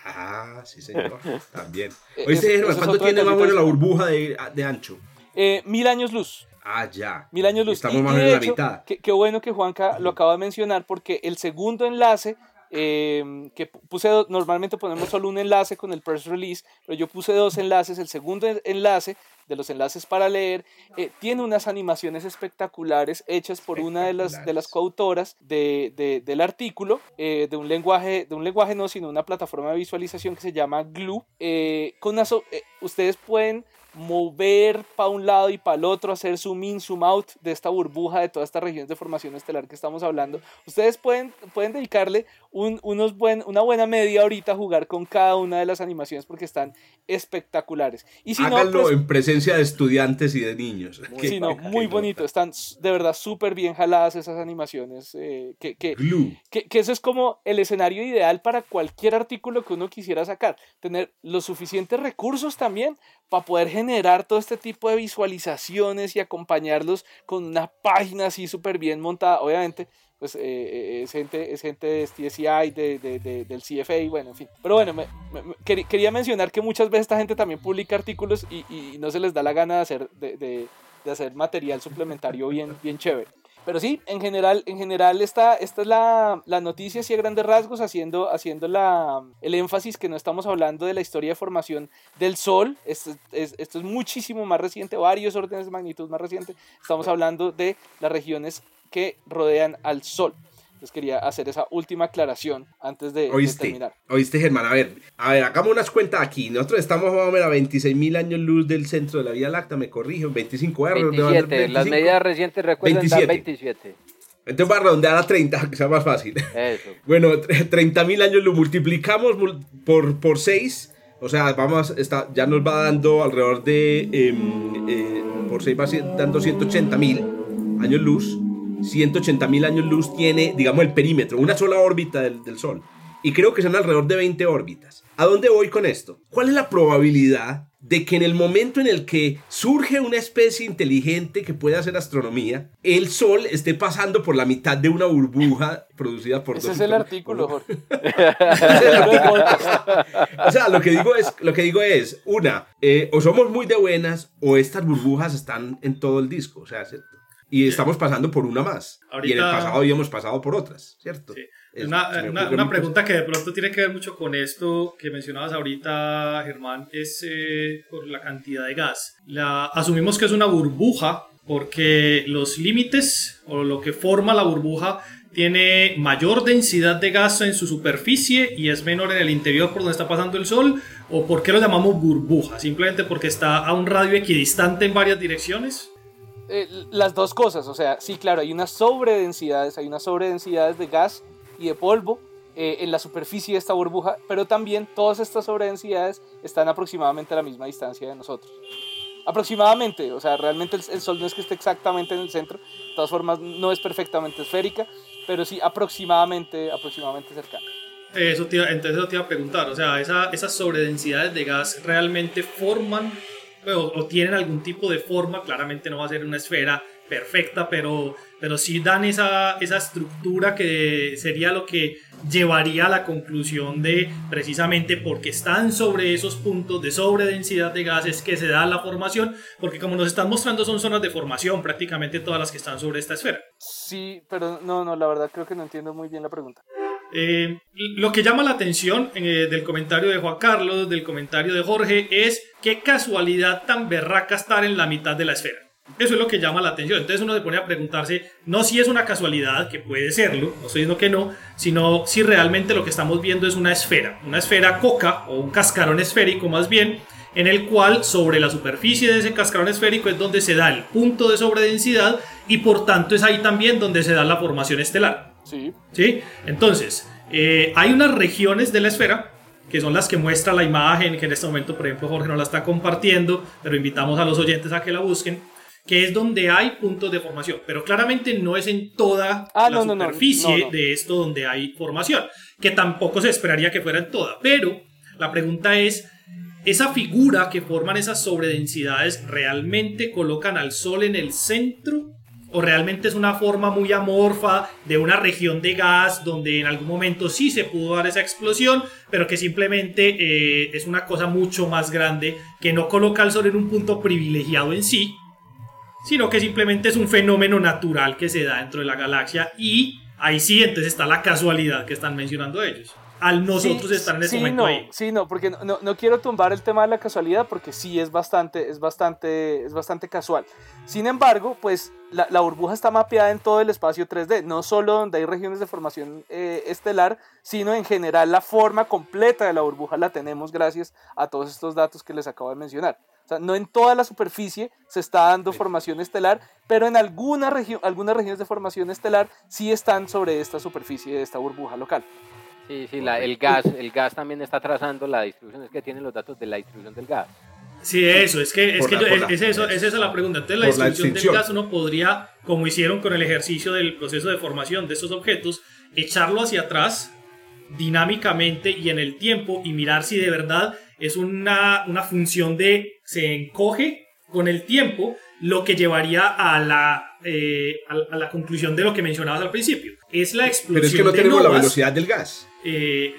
A: Ah, sí, señor. [LAUGHS] También. Eh, Oye, ¿cuánto tiene más o menos la burbuja de, de ancho?
D: Eh, mil años luz.
A: Ah, ya.
D: Mil años luz.
A: Estamos más en la mitad.
D: Qué bueno que Juanca lo acaba de mencionar porque el segundo enlace eh, que puse normalmente ponemos solo un enlace con el press release, pero yo puse dos enlaces. El segundo enlace de los enlaces para leer eh, tiene unas animaciones espectaculares hechas por una de las, de las coautoras de, de, del artículo, eh, de un lenguaje, de un lenguaje no, sino una plataforma de visualización que se llama Glue. con ustedes pueden mover para un lado y para el otro, hacer zoom in, zoom out de esta burbuja de todas estas regiones de formación estelar que estamos hablando. Ustedes pueden, pueden dedicarle un, unos buen, una buena media ahorita a jugar con cada una de las animaciones porque están espectaculares. Y si
A: Háganlo pues en presencia de estudiantes y de niños.
D: Muy, sí, no, muy bonito. Están de verdad súper bien jaladas esas animaciones. Eh, que, que, que, que, eso es como el escenario ideal para cualquier artículo que uno quisiera sacar. Tener los suficientes recursos también para poder generar todo este tipo de visualizaciones y acompañarlos con una página así súper bien montada. Obviamente, pues eh, eh, es, gente, es gente de STSI, de, de, del CFA, y bueno, en fin. Pero bueno, quería mencionar que muchas veces esta gente también publica artículos y, y no se les da la gana de hacer, de, hacer material suplementario bien, bien chévere. Pero sí, en general, en general esta, esta es la, la noticia, así a grandes rasgos, haciendo, haciendo la, el énfasis que no estamos hablando de la historia de formación del Sol. Esto es, esto es muchísimo más reciente, varios órdenes de magnitud más reciente. Estamos hablando de las regiones que rodean al Sol. Entonces quería hacer esa última aclaración antes de, terminar.
A: Oíste, Germán. A ver, a ver, hagamos unas cuentas aquí. Nosotros estamos más o menos a 26.000 años luz del centro de la Vía Láctea, me corrijo, 25
B: R. 27, las medidas recientes recuerdan 27. 27.
A: Entonces va a redondear a 30, [LAUGHS] que sea más fácil.
B: Eso. [LAUGHS]
A: bueno, 30.000 años luz multiplicamos por, por 6. O sea, vamos, está, ya nos va dando alrededor de, em, eh, por 6 va dando 180.000 años luz 180.000 años luz tiene, digamos, el perímetro, una sola órbita del, del, Sol. Y creo que son alrededor de 20 órbitas. ¿A dónde voy con esto? ¿Cuál es la probabilidad de que en el momento en el que surge una especie inteligente que pueda hacer astronomía, el Sol esté pasando por la mitad de una burbuja producida por
D: Ese [LAUGHS] es el artículo, Jorge.
A: o sea, lo que digo es, lo que digo es una, eh, o somos muy de buenas o estas burbujas están en todo el disco. O sea. Y estamos pasando por una más. y en el pasado habíamos pasado por otras, ¿cierto?
E: Sí. una, pregunta que de pronto tiene que ver mucho con esto que mencionabas ahorita, Germán, es eh, por la cantidad de gas. La, asumimos que es una burbuja porque los límites o lo que forma la burbuja tiene mayor densidad de gas en su superficie y es menor en el interior por donde está pasando el sol? ¿O por qué lo llamamos burbuja? ¿Simplemente porque está a un radio equidistante en varias direcciones?
D: Eh, las dos cosas, o sea, sí, claro, hay unas sobredensidades, hay unas sobredensidades de gas y de polvo eh, en la superficie de esta burbuja, pero también todas estas sobredensidades están aproximadamente a la misma distancia de nosotros. Aproximadamente, o sea, realmente el, Sol no es que esté exactamente en el centro, de todas formas no es perfectamente esférica, pero sí aproximadamente, aproximadamente cercana.
E: Eso entonces eso te iba a preguntar, o sea, esa, esas sobredensidades de gas realmente forman o, tienen algún tipo de forma, claramente no va a ser una esfera perfecta, pero, pero sí dan esa, esa estructura que sería lo que llevaría a la conclusión de precisamente porque están sobre esos puntos de sobredensidad de gases que se da la formación, porque como nos están mostrando son zonas de formación prácticamente todas las que están sobre esta esfera.
D: Sí, pero no, no, la verdad creo que no entiendo muy bien la pregunta.
E: Eh, lo que llama la atención eh, del comentario de Juan Carlos, del comentario de Jorge, es qué casualidad tan berraca estar en la mitad de la esfera. Eso es lo que llama la atención. Entonces uno se pone a preguntarse, no si es una casualidad, que puede serlo, no estoy diciendo que no, sino si realmente lo que estamos viendo es una esfera, una esfera coca o un cascarón esférico más bien, en el cual sobre la superficie de ese cascarón esférico es donde se da el punto de sobredensidad y por tanto es ahí también donde se da la formación estelar.
D: Sí.
E: ¿Sí? Entonces, eh, hay unas regiones de la esfera que son las que muestra la imagen, que en este momento, por ejemplo, Jorge no la está compartiendo, pero invitamos a los oyentes a que la busquen, que es donde hay puntos de formación, pero claramente no es en toda
D: ah,
E: la superficie de esto donde hay formación, que tampoco se esperaría que fuera en toda, pero la pregunta es, ¿esa figura que forman esas sobredensidades realmente colocan al Sol en el centro o realmente es una forma muy amorfa de una región de gas donde en algún momento sí se pudo dar esa explosión, pero que simplemente eh, es una cosa mucho más grande que no coloca al Sol en un punto privilegiado en sí, sino que simplemente es un fenómeno natural que se da dentro de la galaxia y ahí sí, entonces está la casualidad que están mencionando ellos al nosotros estar en ese momento
D: no,
E: ahí.
D: Sí, no, porque no, no, quiero tumbar el tema de la casualidad porque sí es bastante, es bastante, es bastante casual. Sin embargo, pues la, la burbuja está mapeada en todo el espacio 3D, no solo donde hay regiones de formación eh, estelar, sino en general la forma completa de la burbuja la tenemos gracias a todos estos datos que les acabo de mencionar. O sea, no en toda la superficie se está dando formación estelar, pero en alguna región, algunas regiones de formación estelar sí están sobre esta superficie de esta burbuja local.
B: Sí, sí, la, el gas, el gas también está trazando la distribución, es que tienen los datos de la distribución del gas.
E: Sí, eso, es que, es, que es, eso, es esa la pregunta. Entonces, la distribución del gas uno podría, como hicieron con el ejercicio del proceso de formación de estos objetos, echarlo hacia atrás dinámicamente y en el tiempo y mirar si de verdad es una, una función de se encoge con el tiempo, lo que llevaría a la, eh, a, la conclusión de lo que mencionabas al principio. Es la explosión. Pero es que
A: no tenemos la velocidad del gas.
E: Eh,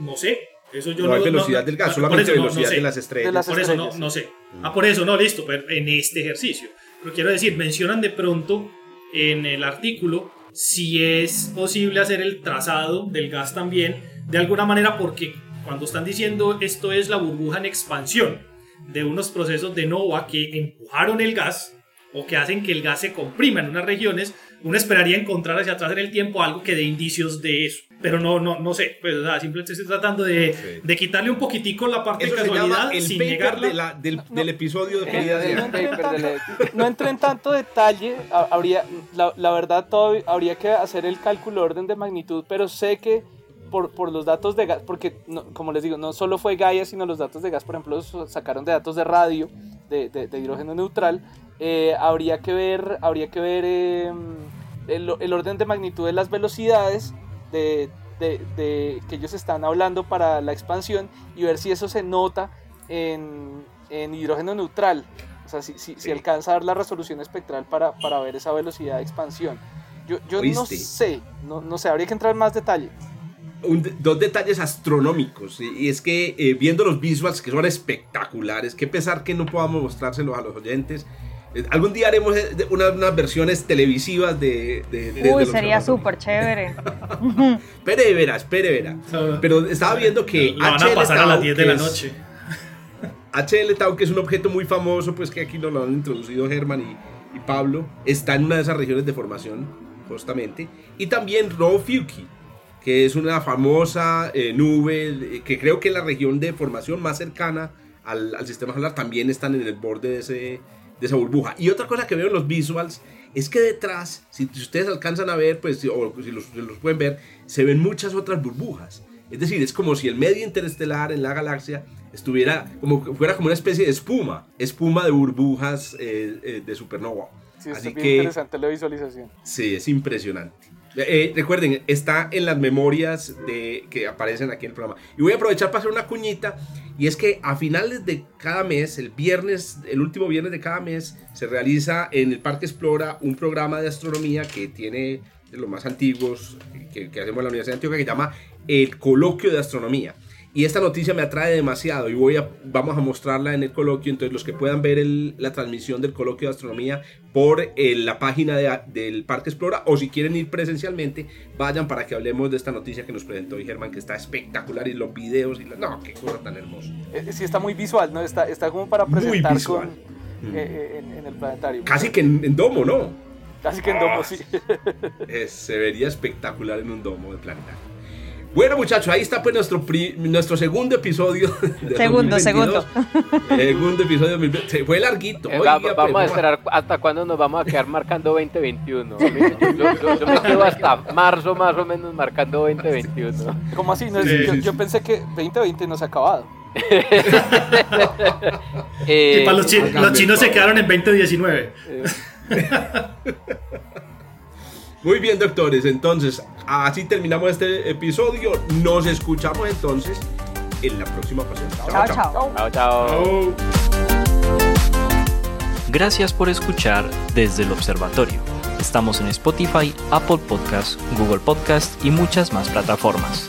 E: no sé. Eso yo
A: no, hay velocidad del gas, solamente velocidad de las estrellas.
E: por eso no, sé. Ah, por eso no, listo, pero en este ejercicio. Pero quiero decir, mencionan de pronto en el artículo si es posible hacer el trazado del gas también, de alguna manera, porque cuando están diciendo esto es la burbuja en expansión de unos procesos de NOVA que empujaron el gas, o que hacen que el gas se comprima en unas regiones, uno esperaría encontrar hacia atrás en el tiempo algo que dé indicios de eso. Pero no, no, no sé, pues simplemente estoy tratando de, de, quitarle un poquitico la parte de casualidad
A: el
E: sin
A: de la, del, del, episodio de querida
D: de [LAUGHS] no, entré en tanto detalle, habría, la, la verdad todo, habría que hacer el cálculo orden de magnitud, pero sé que por, por, los datos de gas, porque como les digo, no solo fue Gaia, sino los datos de gas, por ejemplo, sacaron de datos de radio, de, de hidrógeno neutral, eh, habría que ver, habría que ver em, el, el, orden de magnitud de las velocidades de, de, que ellos están hablando para la expansión y ver si eso se nota en, en hidrógeno neutral. O sea, si, si, si, alcanza a dar la resolución espectral para, para ver esa velocidad de expansión. Yo, yo no sé, no, no sé, habría que entrar en más detalle.
A: Dos detalles astronómicos y es que eh, viendo los visuals que son espectaculares, que pesar que no podamos mostrárselos a los oyentes, Algún día haremos eh, unas, versiones televisivas de. de,
C: Uy, sería súper chévere. [LAUGHS]
A: espere, verá, espere, verá. Pero estaba viendo que.
E: Lo van a pasar a las 10 de la noche. [LAUGHS]
A: HL Tau, que es un objeto muy famoso, pues que aquí nos lo han introducido Germán y, y Pablo, está en una de esas regiones de formación, justamente. Y también Fuki, que es una famosa eh, nube que creo que es la región de formación más cercana al, al sistema solar, también están en el borde de ese de esa burbuja. Y otra cosa que veo en los visuals es que detrás, si ustedes alcanzan a ver, pues, o si los, los pueden ver, se ven muchas otras burbujas. Es decir, es como si el medio interestelar en la galaxia estuviera, como fuera como una especie de espuma, espuma de burbujas eh, eh, de supernova.
D: Sí, Así que, interesante la visualización.
A: Sí, es impresionante. Eh, recuerden, está en las memorias de, que aparecen aquí en el programa. Y voy a aprovechar para hacer una cuñita. Y es que a finales de cada mes, el viernes, el último viernes de cada mes, se realiza en el Parque Explora un programa de astronomía que tiene de los más antiguos que, que hacemos en la Universidad de Antioquia que se llama el Coloquio de Astronomía. Y esta noticia me atrae demasiado y voy a, vamos a mostrarla en el coloquio. Entonces, los que puedan ver la transmisión del coloquio de astronomía por la página del Parque Explora o si quieren ir presencialmente, vayan para que hablemos de esta noticia que nos presentó Germán, que está espectacular y los videos y no, qué cosa tan hermosa.
D: Eh, sí, está muy visual, ¿no? Está, está como para presentar con, mm. eh, en, el planetario.
A: Casi que en, domo, ¿no?
D: Casi que en domo, sí.
A: se vería espectacular en un domo de planetario. Bueno, muchachos, ahí está pues nuestro, nuestro segundo episodio.
C: segundo, segundo.
A: Segundo episodio. Fue larguito.
B: Eh, vamos a pues, esperar hasta cuándo nos vamos a quedar marcando 2021. Yo, yo, me quedo hasta marzo más o menos marcando 2021.
D: ¿Cómo así? No, yo, pensé que 2020 no se ha acabado. [LAUGHS]
E: eh, los, los chinos se quedaron en 2019.
A: Muy bien, doctores. Entonces, así terminamos este episodio. Nos escuchamos entonces en la próxima ocasión.
C: Chao, chao.
B: Chao, chao.
F: Gracias por escuchar desde el observatorio. Estamos en Spotify, Apple Podcast, Google Podcast y muchas más plataformas.